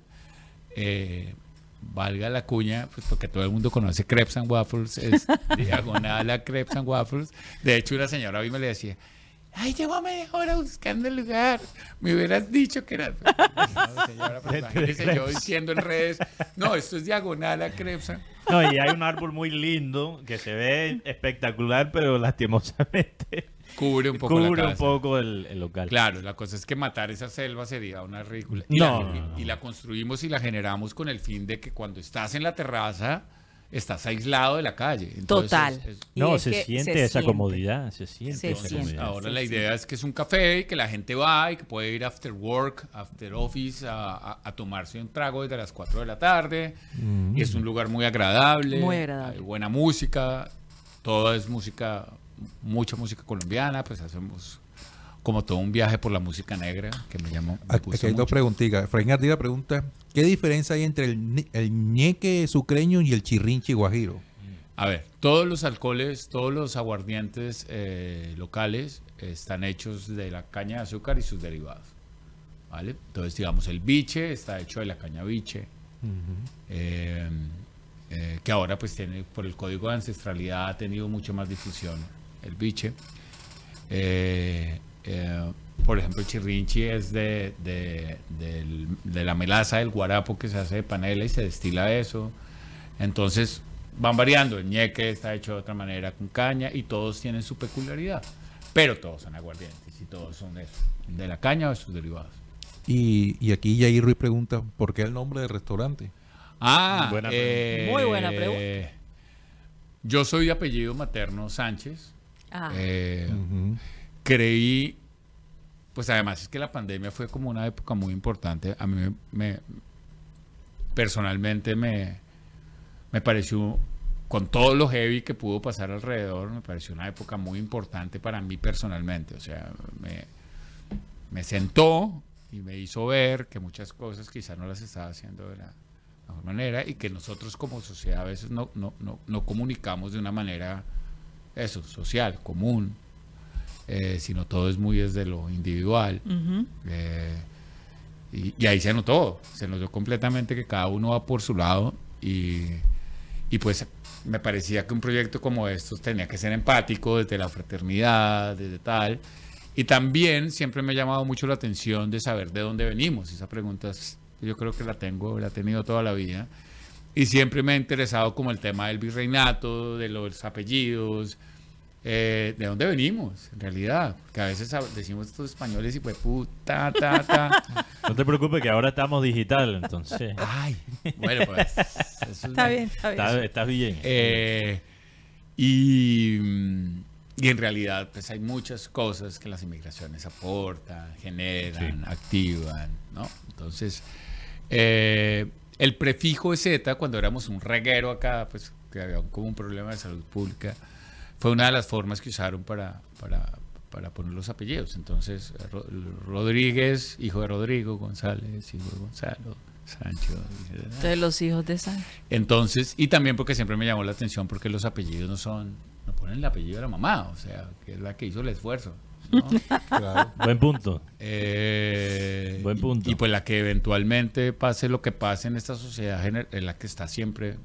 Eh, valga la cuña, pues porque todo el mundo conoce Crepes and Waffles, es diagonal a Crepes and Waffles. De hecho, una señora a mí me le decía, ay, llevo a media hora buscando el lugar. Me hubieras dicho que era... No, señora, pues, imagínese yo diciendo en redes, no, esto es diagonal a Crepes and... No, y hay un árbol muy lindo que se ve espectacular, pero lastimosamente cubre un poco la Cubre un casa. poco el, el local. Claro, la cosa es que matar esa selva sería una ridícula. Y, No, la, no, no. y la construimos y la generamos con el fin de que cuando estás en la terraza, estás aislado de la calle. Entonces, Total. es- es- No, es se que siente se esa siente. comodidad, se siente. Se esa siente. comodidad. Ahora la idea es que es un café y que la gente va y que puede ir after work, after office a, a- a tomarse un trago desde las 4 de la tarde. Y es un lugar muy agradable. Muy agradable. Hay buena música. Todo es música, mucha música colombiana. Pues hacemos como todo un viaje por la música negra que me llamó. me Aquí hay dos preguntitas. Efraín Ardila pregunta, ¿qué diferencia hay entre el, el ñeque sucreño y el chirrinchi guajiro? A ver, todos los alcoholes, todos los aguardientes eh, locales están hechos de la caña de azúcar y sus derivados. ¿Vale? Entonces, digamos, el biche está hecho de la caña biche, eh, eh, que ahora pues tiene, por el código de ancestralidad ha tenido mucho más difusión, el biche. Eh, eh, por ejemplo, el chirrinchi es de, de, de la melaza del guarapo que se hace de panela y se destila eso. Entonces van variando. El ñeque está hecho de otra manera con caña y todos tienen su peculiaridad. Pero todos son aguardientes y todos son de, eso, de la caña o de sus derivados. Y, y aquí Jair Ruiz pregunta, ¿por qué el nombre del restaurante? Ah, Buena eh, Muy buena pregunta. Yo soy de apellido materno Sánchez. Ah, Eh, creí, pues además es que la pandemia fue como una época muy importante. A mí me, me- personalmente me, me pareció, con todo lo heavy que pudo pasar alrededor, me pareció una época muy importante para mí personalmente. O sea, me, me sentó y me hizo ver que muchas cosas quizás no las estaba haciendo de la mejor manera y que nosotros como sociedad a veces no, no, no, no comunicamos de una manera, eso, social, común, eh, sino todo es muy desde lo individual. ujú. Eh, y, y ahí se notó, se notó completamente que cada uno va por su lado y, y pues me parecía que un proyecto como estos tenía que ser empático desde la fraternidad, desde tal. Y también siempre me ha llamado mucho la atención de saber de dónde venimos. Esa pregunta es- yo creo que la tengo, la he tenido toda la vida. Y siempre me ha interesado como el tema del virreinato, de los apellidos, eh, de dónde venimos, en realidad. Porque a veces decimos estos españoles y pues puta, ta, ta. No te preocupes que ahora estamos digital, entonces. Ay, bueno, pues. eso es- Está bien, está bien. Estás, estás bien. Eh, y, mm, y en realidad, pues hay muchas cosas que las inmigraciones aportan, generan, activan, ¿no? Entonces, eh, el prefijo Z, cuando éramos un reguero acá, pues que había como un problema de salud pública, fue una de las formas que usaron para, para, para poner los apellidos. Entonces, Ro- Rodríguez, hijo de Rodrigo, González, hijo de Gonzalo, Sancho. Entonces los hijos de sangre. Entonces, y también porque siempre me llamó la atención porque los apellidos no son, no ponen el apellido de la mamá, o sea, que es la que hizo el esfuerzo. ¿no? Claro. Buen punto. Eh, Buen punto. Y, y pues la que eventualmente pase lo que pase en esta sociedad es la que está siempre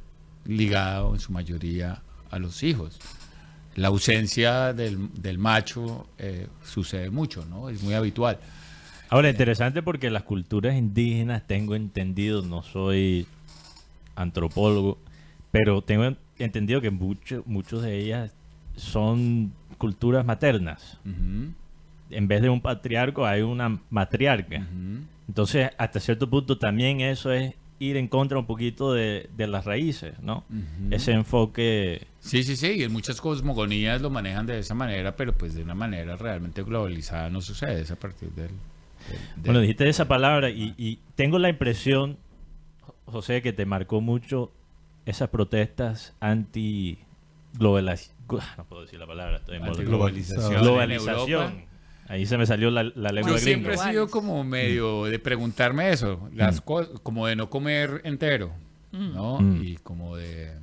ligada en su mayoría a los hijos. La ausencia del, del macho eh, sucede mucho, ¿no? Es muy habitual. Ahora, interesante porque las culturas indígenas, tengo entendido, no soy antropólogo, pero tengo en- entendido que mucho- muchos de ellas son culturas maternas. En vez de un patriarca hay una matriarca. Entonces, hasta cierto punto también eso es ir en contra un poquito de, de las raíces, ¿no? Ese enfoque... Sí, sí, sí, y en muchas cosmogonías lo manejan de esa manera, pero pues de una manera realmente globalizada no sucede, es a partir del... del- del- Bueno, dijiste esa palabra y, y tengo la impresión, José, que te marcó mucho esas protestas anti globalización. No puedo decir la palabra, estoy en globalización. Europa. Ahí se me salió la, la lengua Yo siempre he sido como medio de preguntarme eso, las cosas, como de no comer entero, ¿no? Mm. Y como de,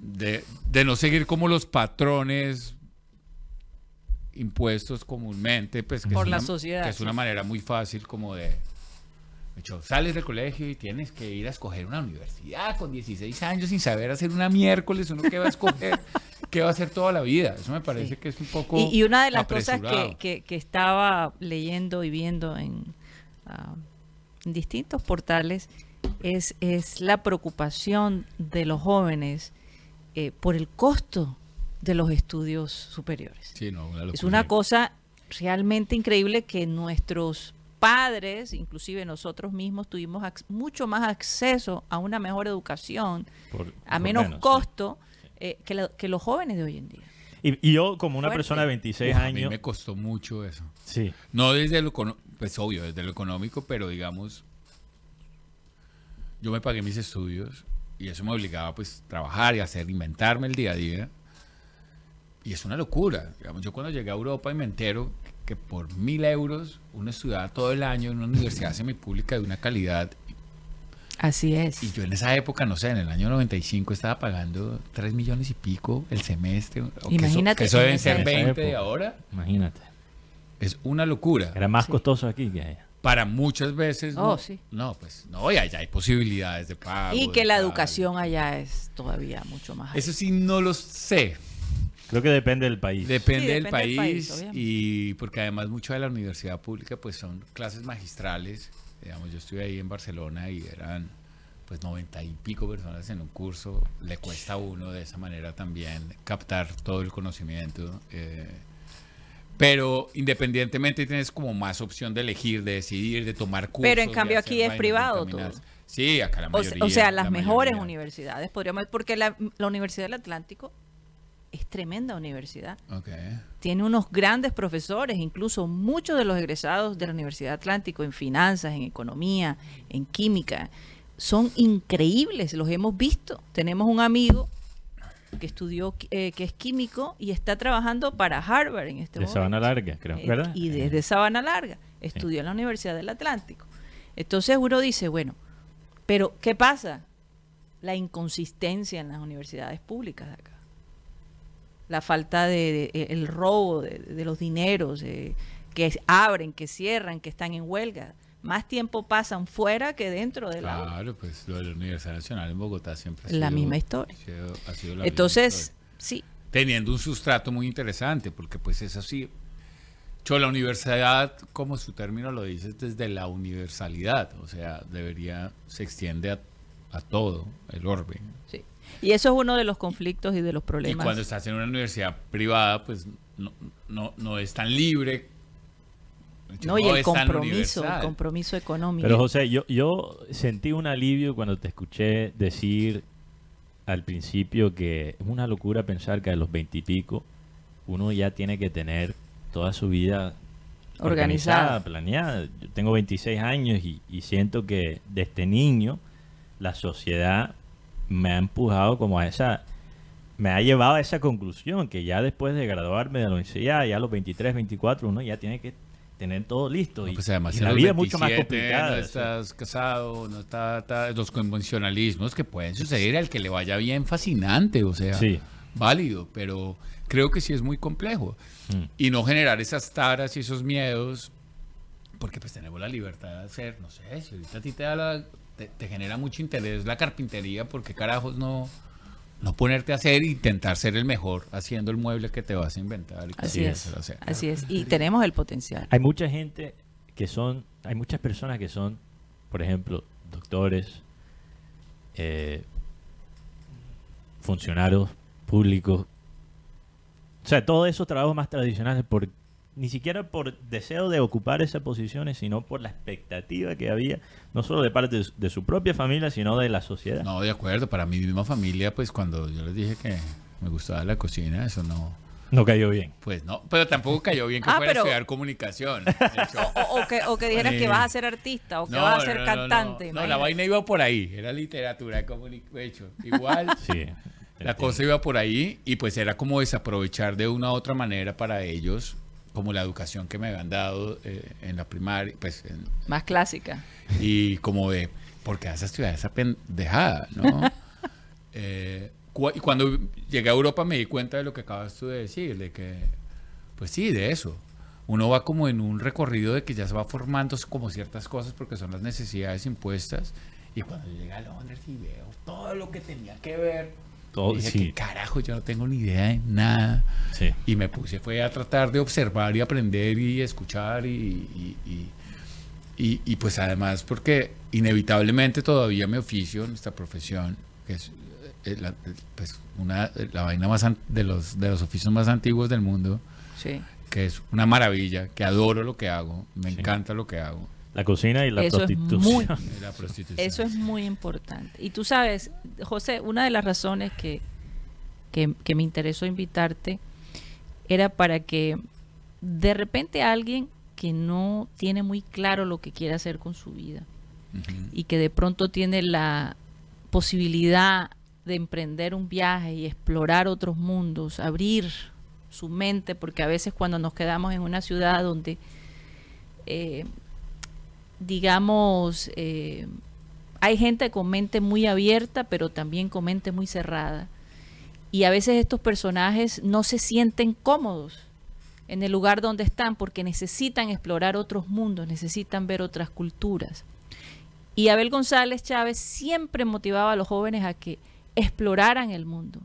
de de no seguir como los patrones impuestos comúnmente, pues que Por es la una- sociedad, que es una manera muy fácil como de hecho, sales del colegio y tienes que ir a escoger una universidad con 16 años sin saber hacer una miércoles, uno que va a escoger, qué va a hacer toda la vida. Eso me parece Sí. que es un poco Y, y una de las cosas que, que- que estaba leyendo y viendo en, ah, en distintos portales es, es la preocupación de los jóvenes eh, por el costo de los estudios superiores. Sí, no, una Es una cosa realmente increíble que nuestros padres, inclusive nosotros mismos, tuvimos mucho más acceso a una mejor educación Por- a por menos menos, sí. costo eh, que, la- que los jóvenes de hoy en día. Y, y yo, como una Fuerte. persona de 26 Uf, a mí años, me costó mucho eso. sí, No desde lo pues obvio, desde lo económico, pero digamos, yo me pagué mis estudios y eso me obligaba pues trabajar y hacer, inventarme el día a día. Y es una locura. Digamos, yo cuando llegué a Europa y me entero que por mil euros uno estudiaba todo el año en una universidad semipública de una calidad. Así es. Y yo en esa época, no sé, en el año 95 estaba pagando 3 millones y pico el semestre. o que eso- Imagínate Que eso, en deben ser época. 20 de ahora. imagínate. Es una locura. Era más Sí. costoso aquí que allá. Para muchas veces Oh, no. sí. No, pues no, y allá hay posibilidades de pago. y que la educación allá es todavía mucho más alta. Eso sí no lo sé. Creo que depende del país. Depende, Sí, del depende del país, país, obviamente. y porque además mucho de la universidad pública pues son clases magistrales. Digamos, yo estuve ahí en Barcelona y eran pues noventa y pico personas en un curso. Le cuesta a uno de esa manera también captar todo el conocimiento. eh, pero independientemente tienes como más opción de elegir, de decidir, de tomar cursos. Pero en cambio aquí es privado todo. Sí, acá la mayoría. o sea, las la mejores mayoría. universidades, podríamos porque la, la Universidad del Atlántico es tremenda universidad. Ok. Tiene unos grandes profesores, incluso muchos de los egresados de la Universidad Atlántico en finanzas, en economía, en química, son increíbles, los hemos visto. Tenemos un amigo que estudió, eh, que es químico y está trabajando para Harvard en este De momento. Sabana Larga, creo, Eh, ¿verdad? Y desde Sabana Larga. Estudió en la Universidad del Atlántico. Entonces uno dice, bueno, pero ¿qué pasa? La inconsistencia en las universidades públicas de acá. La falta de, de- el robo de, de los dineros, eh, que abren, que cierran, que están en huelga. Más tiempo pasan fuera que dentro de la. Claro, pues lo de la Universidad Nacional en Bogotá siempre ha La sido- misma historia. ha sido- ha sido la misma Entonces, historia. sí, teniendo un sustrato muy interesante, porque pues es así. Yo, la universidad, como su término lo dice, es desde la universalidad, o sea, debería, se extiende a, a todo el orbe. sí. Y eso es uno de los conflictos y de los Y problemas. cuando estás en una universidad privada, pues no, no, no es tan libre. No, y el compromiso, el compromiso económico. Pero José, yo, yo sentí un alivio cuando te escuché decir al principio que es una locura pensar que a los veintipico uno ya tiene que tener toda su vida Organizada. planeada. Yo tengo 26 años y, y siento que desde niño la sociedad me ha empujado como a esa, me ha llevado a esa conclusión que ya después de graduarme de la universidad, ya a los 23, 24, uno ya tiene que tener todo listo. No, pues además y la vida es mucho más 27 complicada. No estás casado, no está, está- los convencionalismos que pueden suceder al que le vaya bien, fascinante, o sea, Sí. válido, pero creo que sí es muy complejo. Mm. Y no generar esas taras y esos miedos, porque pues tenemos la libertad de hacer, no sé, si ahorita a ti te da la, te, te genera mucho interés la carpintería, porque carajos no, no ponerte a hacer e intentar ser el mejor haciendo el mueble que te vas a inventar? y Así es. hacer? Así es. Y tenemos el potencial. Hay mucha gente que son, hay muchas personas que son, por ejemplo, doctores, eh, funcionarios públicos, o sea, todos esos trabajos más tradicionales, por, ni siquiera por deseo de ocupar esas posiciones, sino por la expectativa que había, no solo de parte de su, de su propia familia, sino de la sociedad. No, de acuerdo. Para mi misma familia, pues cuando yo les dije que me gustaba la cocina, eso no. No cayó bien. Pues no, pero tampoco cayó bien que Ah, fuera pero- a estudiar comunicación. O, o que, o que dijeran Sí. que vas a ser artista o que no, vas a ser no, no, cantante. No, no, la vaina iba por ahí. Era literatura, de hecho. Igual. Sí. La cosa iba por ahí y pues era como desaprovechar de una u otra manera para ellos, como la educación que me habían dado eh, en la primaria, pues en- Más clásica. y como de, ¿por qué vas a estudiar esa pendejada? ¿no? Eh, cu- y cuando llegué a Europa me di cuenta de lo que acabas tú de decir, de que, pues sí, de eso. Uno va como en un recorrido de que ya se va formando como ciertas cosas porque son las necesidades impuestas. Y cuando llegué a Londres y veo todo lo que tenía que ver, Todo- dije, sí. "¿Qué carajo, yo no tengo ni idea de nada. Sí. Y me puse fue a tratar de observar y aprender y escuchar y, y- y- y- y, pues además porque inevitablemente todavía mi oficio, nuestra profesión, que es, eh, la, pues una, la vaina más an- de los, de los oficios más antiguos del mundo, Sí. que es una maravilla, que adoro lo que hago, me encanta lo que hago. La cocina y la Eso es prostitución. muy- y la prostitución. Eso es muy importante. Y tú sabes, José, una de las razones que, que, que me interesó invitarte era para que de repente alguien que no tiene muy claro lo que quiere hacer con su vida y que de pronto tiene la posibilidad de emprender un viaje y explorar otros mundos, abrir su mente, porque a veces cuando nos quedamos en una ciudad donde, eh, digamos, eh, hay gente con mente muy abierta, pero también con mente muy cerrada. Y a veces estos personajes no se sienten cómodos en el lugar donde están porque necesitan explorar otros mundos, necesitan ver otras culturas. Y Abel González Chávez siempre motivaba a los jóvenes a que exploraran el mundo.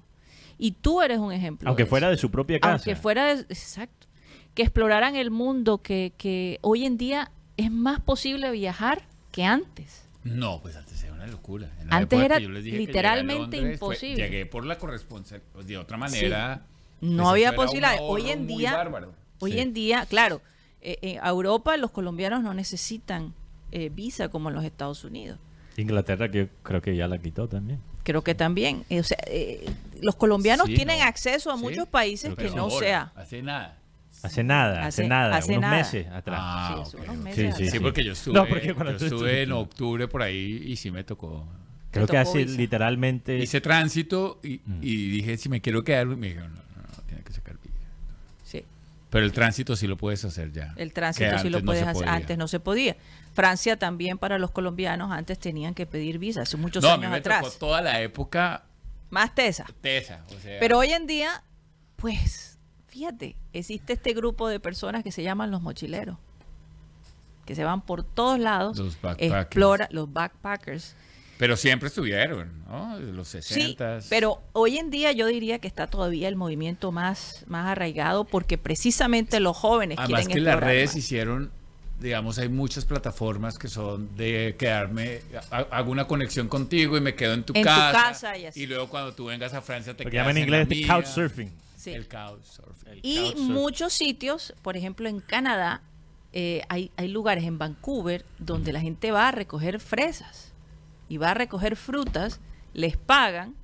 Y tú eres un ejemplo. Aunque de fuera eso. de su propia casa. Aunque fuera de- exacto. Que exploraran el mundo, que, que hoy en día es más posible viajar que antes. No, pues antes era una locura. En la Antes era que yo les dije literalmente a Londres, fue- imposible. llegué por la corresponsal, pues, de otra manera. No pues, había posibilidad. Hoy en día, bárbaro. hoy Sí. en día, claro, eh, en Europa los colombianos no necesitan eh, visa como en los Estados Unidos. Inglaterra que yo creo que ya la quitó también. Creo que también. eh, o sea, eh, los colombianos Sí, tienen no. acceso a Sí, muchos países que no ahora, sea. Hace nada. Hace nada, hace, Hace- nada, hace unos nada. meses atrás. Ah, Sí, unos meses Sí, sí, atrás. Sí, porque yo estuve, No, porque cuando yo tú estuve en octubre por ahí y sí me tocó. Creo que hace visa. literalmente... Hice tránsito y, Mm. y dije si me quiero quedar. Me dijeron, no, no, no, tiene que sacar visa. Sí. Pero el tránsito sí lo puedes hacer ya. El tránsito sí lo puedes hacer. podía. Antes no se podía. Francia también para los colombianos antes tenían que pedir visa, hace muchos No, a mí años me atrás. tocó toda la época Más tesa. tesa. O sea, Pero hoy en día, pues, fíjate, existe este grupo de personas que se llaman los mochileros, que se van por todos lados, Los backpackers. explora los backpackers. pero siempre estuvieron, ¿no? De Los Sí, 60 pero hoy en día yo diría que está todavía el movimiento más, más arraigado porque precisamente los jóvenes Además quieren que las redes más. hicieron, digamos, hay muchas plataformas que son de quedarme, ha- hago una conexión contigo y me quedo en tu En tu casa. casa y así. luego cuando tú vengas a Francia te quedas llaman en la inglés mía. couchsurfing. Sí. El couchsurfing. Y couchsurfing. muchos sitios, por ejemplo en Canadá, eh, hay, hay lugares en Vancouver donde la gente va a recoger fresas y va a recoger frutas, les pagan.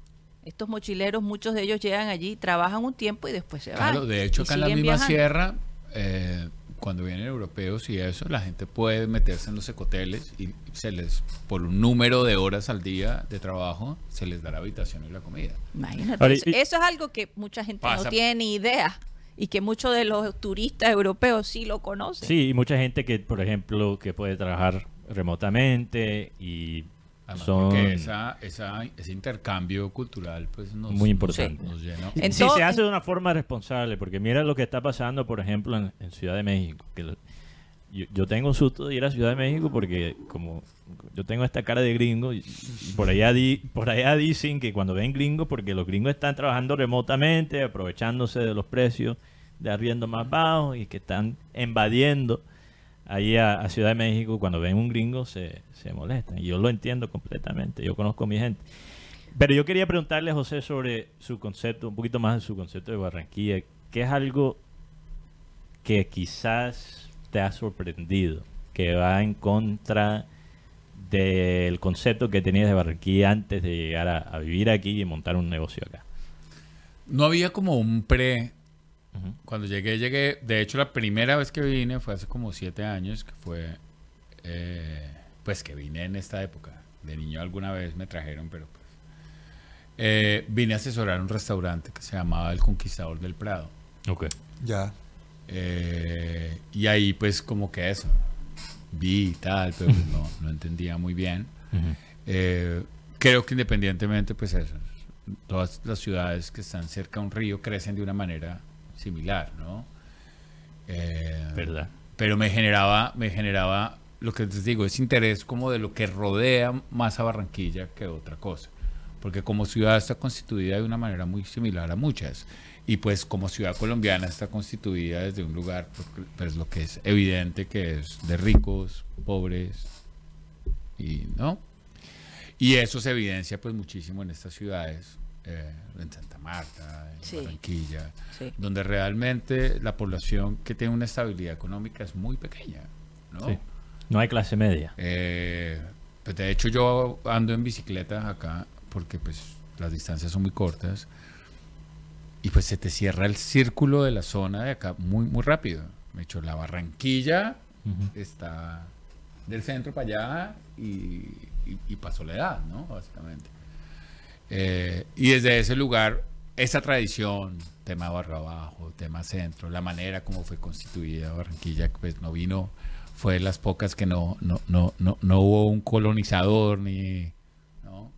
Estos mochileros, muchos de ellos llegan allí, trabajan un tiempo y después se Claro, van. de hecho acá en la misma viajando. sierra, eh, cuando vienen europeos y eso, la gente puede meterse en los ecoteles y se les, por un número de horas al día de trabajo, se les da la habitación y la comida. Imagínate, eso, y- eso es algo que mucha gente Pasa. no tiene ni idea y que muchos de los turistas europeos sí lo conocen. Sí, y mucha gente que, por ejemplo, que puede trabajar remotamente y Además, son porque esa, esa, ese intercambio cultural pues nos, muy nos- importante. nos llena. En si se hace de una forma responsable, porque mira lo que está pasando, por ejemplo, en, en Ciudad de México. Que lo- yo, yo tengo un susto de ir a Ciudad de México porque como yo tengo esta cara de gringo y, y por allá di- por allá dicen que cuando ven gringos, porque los gringos están trabajando remotamente, aprovechándose de los precios de arriendo más bajos y que están invadiendo ahí a, Ciudad de México, cuando ven un gringo se, se molestan. Yo lo entiendo completamente, yo conozco a mi gente. Pero yo quería preguntarle José sobre su concepto, un poquito más de su concepto de Barranquilla, que es algo que quizás te ha sorprendido, que va en contra del concepto que tenías de Barranquilla antes de llegar a vivir aquí y montar un negocio acá. No había como un pre. Cuando llegué, llegué. De hecho, la primera vez que vine fue hace como siete años, que fue. eh, pues que vine en esta época. De niño alguna vez me trajeron, pero pues. eh, vine a asesorar un restaurante que se llamaba El Conquistador del Prado. Ok. Ya. Eh, y ahí, pues, como que eso. Vi y tal, pero pues, no, no entendía muy bien. Eh, creo que independientemente, pues eso, todas las ciudades que están cerca a un río crecen de una manera similar, ¿no? Eh, ¿Verdad? Pero me generaba, me generaba, lo que les digo, es interés como de lo que rodea más a Barranquilla que otra cosa. Porque como ciudad está constituida de una manera muy similar a muchas. Y pues como ciudad colombiana está constituida desde un lugar, pues lo que es evidente que es de ricos, pobres, y no. Y eso se evidencia pues muchísimo en estas ciudades. Eh, en Santa Marta, en Sí. Barranquilla, Sí. donde realmente la población que tiene una estabilidad económica es muy pequeña. ¿no? Sí. No hay clase media. Eh, pues de hecho yo ando en bicicleta acá porque pues las distancias son muy cortas y pues se te cierra el círculo de la zona de acá muy muy rápido. De hecho la Barranquilla está del centro para allá y, y, y para Soledad, ¿no? Básicamente. Eh, y desde ese lugar, esa tradición, tema barrio abajo, tema centro, la manera como fue constituida Barranquilla, pues no vino, fue de las pocas que no, no, no, no, no hubo un colonizador ni, ¿no?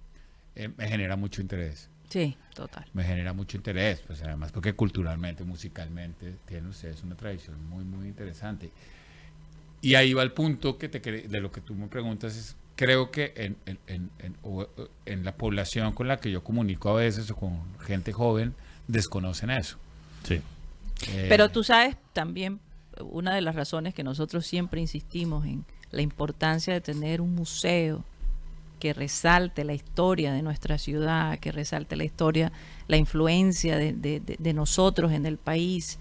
Eh, me genera mucho interés. Sí, total. Me genera mucho interés, pues además porque culturalmente, musicalmente, tienen ustedes una tradición muy, muy interesante. Y ahí va el punto que te de lo que tú me preguntas, es creo que en, en- en- en- o- o- en la población con la que yo comunico a veces o con gente joven, desconocen eso. Sí. Eh, Pero tú sabes también una de las razones que nosotros siempre insistimos en la importancia de tener un museo que resalte la historia de nuestra ciudad, que resalte la historia, la influencia de, de- de- de nosotros en el país,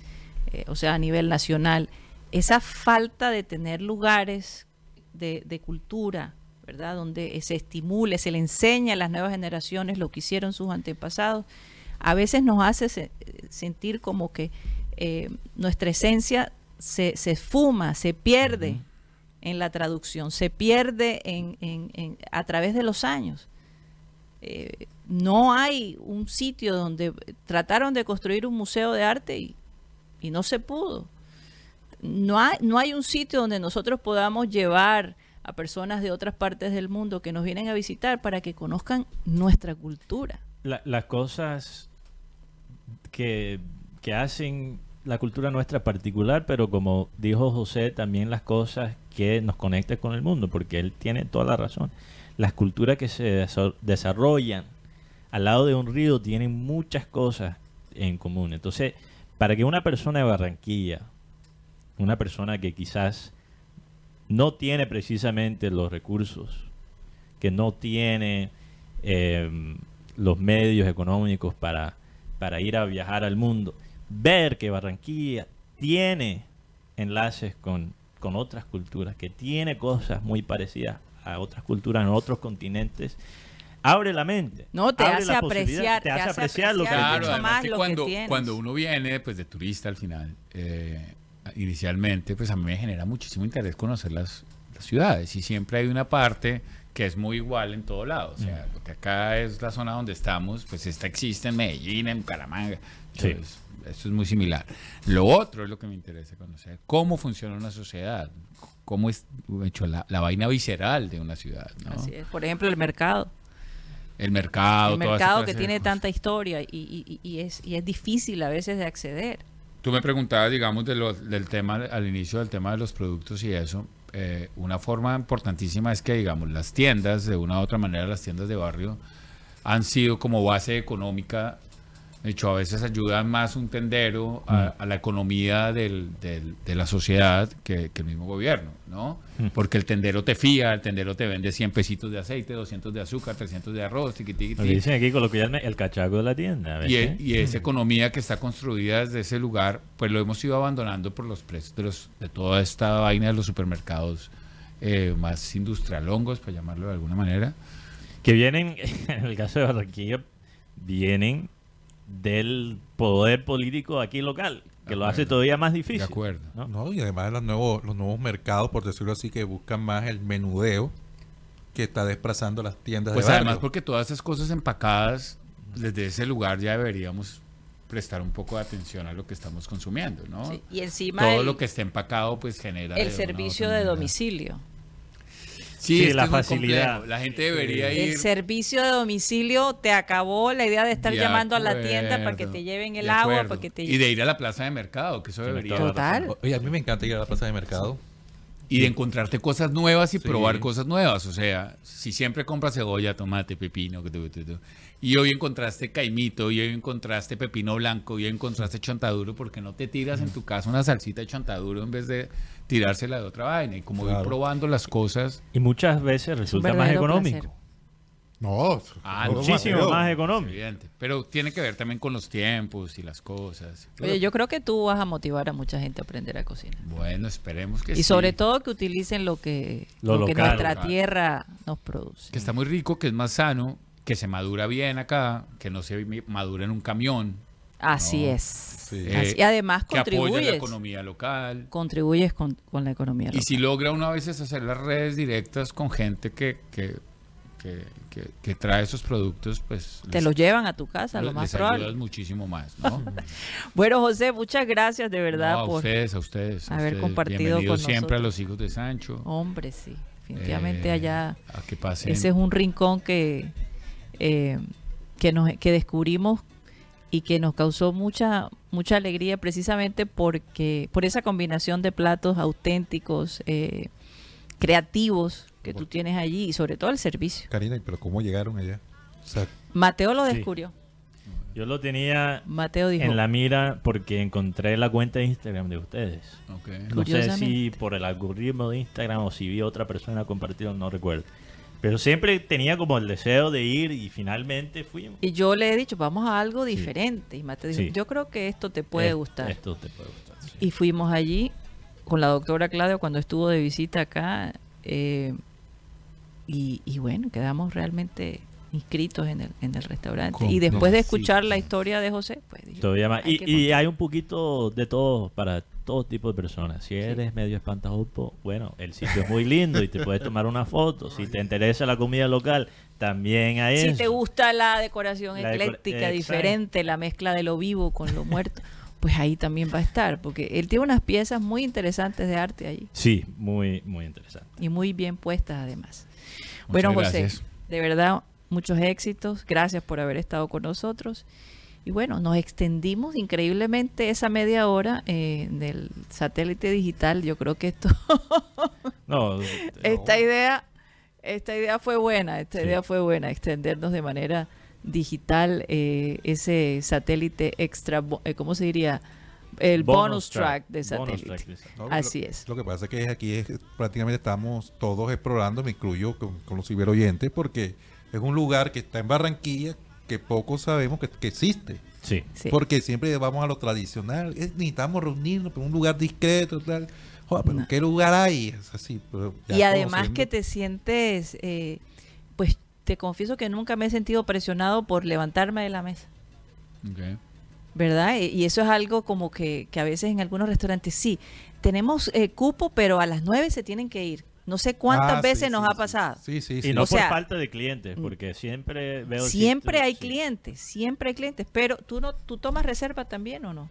eh, o sea, a nivel nacional. Esa falta de tener lugares de, de cultura, ¿verdad? Donde se estimule, se le enseña a las nuevas generaciones lo que hicieron sus antepasados, a veces nos hace se- sentir como que eh, nuestra esencia se, se esfuma, se pierde en la traducción, se pierde en, en- en- a través de los años. Eh, no hay un sitio donde trataron de construir un museo de arte y, y no se pudo. No hay, no hay un sitio donde nosotros podamos llevar a personas de otras partes del mundo que nos vienen a visitar para que conozcan nuestra cultura. La- las cosas que, que hacen la cultura nuestra particular, pero como dijo José, también las cosas que nos conectan con el mundo, porque él tiene toda la razón. Las culturas que se desa- desarrollan al lado de un río tienen muchas cosas en común. Entonces, para que una persona de Barranquilla, una persona que quizás no tiene precisamente los recursos, que no tiene eh, los medios económicos para, para ir a viajar al mundo, ver que Barranquilla tiene enlaces con, con otras culturas, que tiene cosas muy parecidas a otras culturas en otros continentes, abre la mente. No, te abre hace apreciar, te hace apreciar lo que Claro, mucho además más que lo que cuando, tienes. cuando uno viene pues de turista al final, eh, inicialmente, pues a mí me genera muchísimo interés conocer las, las ciudades y siempre hay una parte que es muy igual en todo lado. O sea, Mm. lo que acá es la zona donde estamos, pues esta existe en Medellín, en Bucaramanga. Sí. Esto es muy similar. Lo otro es lo que me interesa conocer, cómo funciona una sociedad, cómo es hecho la, la vaina visceral de una ciudad, ¿no? Así es. Por ejemplo, el mercado. El mercado, el mercado que tiene cosas. tanta historia y- y es, y es difícil a veces de acceder. Tú me preguntabas, digamos, del tema, al inicio del tema de los productos y eso. eh, una forma importantísima es que, digamos, las tiendas, de una u otra manera, las tiendas de barrio, han sido como base económica. De hecho, a veces ayudan más un tendero a, a la economía del- del- de la sociedad que, que el mismo gobierno, ¿no? Porque el tendero te fía, el tendero te vende 100 pesitos de aceite, 200 de azúcar, 300 de arroz, tiqui, tiqui, Lo dicen aquí coloquialmente, el cachaco de la tienda. ¿ves Y, qué? e- y esa economía que está construida desde ese lugar, pues lo hemos ido abandonando por los precios de, los, de toda esta vaina de los supermercados eh, más industrialongos, para llamarlo de alguna manera. que vienen, en el caso de Barranquilla, vienen del poder político aquí local, que lo hace todavía más difícil. De acuerdo. ¿no? No, y además los nuevos, los nuevos mercados, por decirlo así, que buscan más el menudeo que está desplazando las tiendas Pues de además porque todas esas cosas empacadas, desde ese lugar ya deberíamos prestar un poco de atención a lo que estamos consumiendo, ¿no? Sí, Y encima Todo el, lo que esté empacado pues genera... el servicio de manera. domicilio. Sí, Sí, es que la facilidad. La gente debería ir... El servicio de domicilio te acabó la idea de estar De llamando a la tienda para que te lleven el agua, para que te Y de ir a la plaza de mercado, que eso debería... Total. Oye, a mí me encanta ir a la plaza de mercado. Y de encontrarte cosas nuevas y Sí. probar cosas nuevas. O sea, si siempre compras cebolla, tomate, pepino, y hoy encontraste caimito, y hoy encontraste pepino blanco, y hoy encontraste chontaduro, porque no te tiras en tu casa una salsita de chontaduro en vez de tirársela de otra vaina? Y como ir Claro. probando las cosas, Y muchas veces resulta más verdadero económico. placer. No, Ah, no, muchísimo Mateo. más económico. Evidente. Pero tiene que ver también con los tiempos y las cosas. Oye, yo creo que tú vas a motivar a mucha gente a aprender a cocinar. Bueno, esperemos que Y sí. sobre todo que utilicen lo que, Lo lo que local. nuestra Local. tierra nos produce. Que está muy rico, que es más sano, que se madura bien acá, que no se mi- madura en un camión. Así No. es. Sí. Eh, y además que apoya la contribuyes, economía local. contribuyes con, con la economía Y local. si logra uno a veces hacer las redes directas con gente que, que, que, que- que trae esos productos, pues Te les- los llevan a tu casa, lo les más ayudas probable. muchísimo más, ¿no? Bueno, José, muchas gracias de verdad No, a por... ustedes, a ustedes. a haber ustedes. compartido con siempre a los hijos de Sancho. Hombre, sí. Definitivamente Eh, allá... A que pasen. Ese es un rincón que, eh, que, nos, que descubrimos y que nos causó mucha mucha alegría precisamente porque por esa combinación de platos auténticos, eh, creativos que tú tienes allí y sobre todo el servicio. Karina, ¿pero cómo llegaron allá? O sea, Mateo lo Sí. descubrió. Yo lo tenía Mateo dijo, en la mira porque encontré la cuenta de Instagram de ustedes. No sé si por el algoritmo de Instagram o si vi otra persona compartido, no recuerdo. Pero siempre tenía como el deseo de ir y finalmente fuimos. y yo le he dicho, vamos a algo diferente. Y Mateo dijo, Sí. yo creo que esto te puede Es- gustar. Esto te puede gustar. sí. Y fuimos allí con la doctora Claudia cuando estuvo de visita acá. eh, y, y bueno, quedamos realmente inscritos en el, en el restaurante. Con- y después de escuchar sí. la historia de José, pues dije, Todavía más. hay Y, hay un poquito de todo para todo tipo de personas. Si eres medio espantajopo, bueno, el sitio es muy lindo y te puedes tomar una foto. Si te interesa la comida local, también hay si eso. te gusta la decoración La decora- ecléctica, exacto. diferente, la mezcla de lo vivo con lo muerto, pues ahí también va a estar, porque él tiene unas piezas muy interesantes de arte allí Sí, muy, muy interesante. y muy bien puestas además. Muchas bueno, José, gracias. de verdad, muchos éxitos. Gracias por haber estado con nosotros. Y bueno, nos extendimos increíblemente esa media hora eh, del satélite digital. Yo creo que esto, No, esta idea, esta idea fue buena. Esta Sí. idea fue buena, extendernos de manera digital eh, ese satélite extra, bo- eh, ¿cómo se diría? El bonus, track, de bonus satélite. track de satélite. no, Así lo, es. Lo que pasa es que aquí es, prácticamente estamos todos explorando, me incluyo con, con los ciberoyentes, porque es un lugar que está en Barranquilla que pocos sabemos que, que existe. Sí. Sí. Porque siempre vamos a lo tradicional. es- necesitamos reunirnos en un lugar discreto, tal. Joder, pero No. ¿qué lugar hay? Es así. pero Y además conociendo- que te sientes, eh, pues te confieso que nunca me he sentido presionado por levantarme de la mesa. Ok. ¿Verdad? Y- Y eso es algo como que, que a veces en algunos restaurantes sí, tenemos eh, cupo, pero a las nueve se tienen que ir. No sé cuántas Ah, veces sí, nos sí, ha pasado. Sí, sí, Y sí. no O por sea, falta de clientes, porque siempre veo... Siempre hay sí. clientes, siempre hay clientes, pero tú no, tú tomas reserva también o no?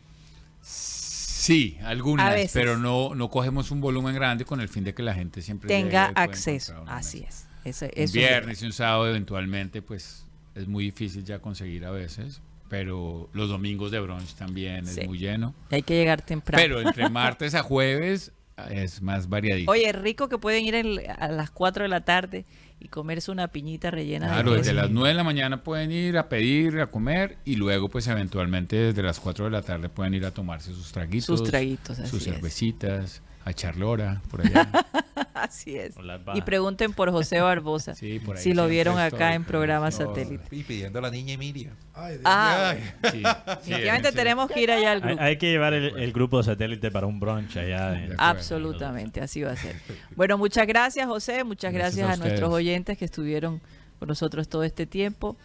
Sí, algunas, pero no, no cogemos un volumen grande con el fin de que la gente siempre Tenga y acceso. Así mesa. es. Ese- Un eso es viernes y un sábado eventualmente, pues es muy difícil ya conseguir a veces, pero los domingos de brunch también Sí. es muy lleno. Hay que llegar temprano. Pero entre martes a jueves es más variadito. Oye, rico que pueden ir a las 4 de la tarde y comerse una piñita rellena Claro, de desde las 9 de la mañana pueden ir a pedir, a comer y luego pues eventualmente desde las 4 de la tarde pueden ir a tomarse sus traguitos, Sus traguitos, sus es. A echar lora por allá. Así es. Y pregunten por José Barbosa. Sí, por ahí si lo vieron estoy acá en programa satélite. Y pidiendo a la niña Emilia. Ay, Dios. Ah, Sí, sí, definitivamente tenemos que ir allá al Hay, grupo. hay que llevar el, el grupo de satélite para un brunch allá. en-. Absolutamente, así va a ser. Bueno, muchas gracias José, muchas Gracias gracias, a a, nuestros oyentes que estuvieron con nosotros todo este tiempo.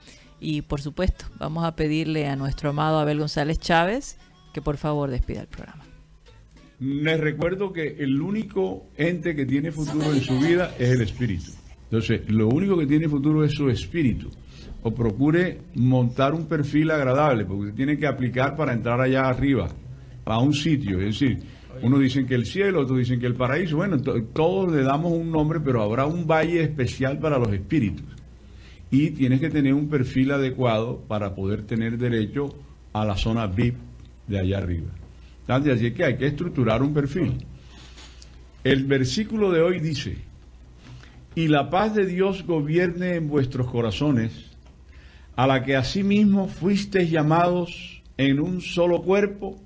Y por supuesto, vamos a pedirle a nuestro amado Abel González Chávez que por favor despida el programa. Les recuerdo que el único ente que tiene futuro en su vida es el espíritu. Entonces, lo único que tiene futuro es su espíritu. O procure montar un perfil agradable, porque usted tiene que aplicar para entrar allá arriba, a un sitio. Es decir, unos dicen que el cielo, otros dicen que el paraíso. Bueno, to- todos le damos un nombre, pero habrá un valle especial para los espíritus. Y tienes que tener un perfil adecuado para poder tener derecho a la zona VIP de allá arriba. Así que hay que estructurar un perfil. El versículo de hoy dice, y la paz de Dios gobierne en vuestros corazones, a la que asimismo fuisteis llamados en un solo cuerpo,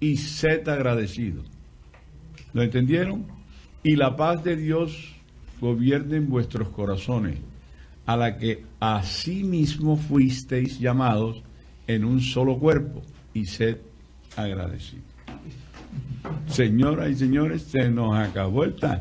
y sed agradecidos. ¿Lo entendieron? Y la paz de Dios gobierne en vuestros corazones, a la que asimismo fuisteis llamados en un solo cuerpo y sed agradecidos. Señoras y señores, se nos acabó el time.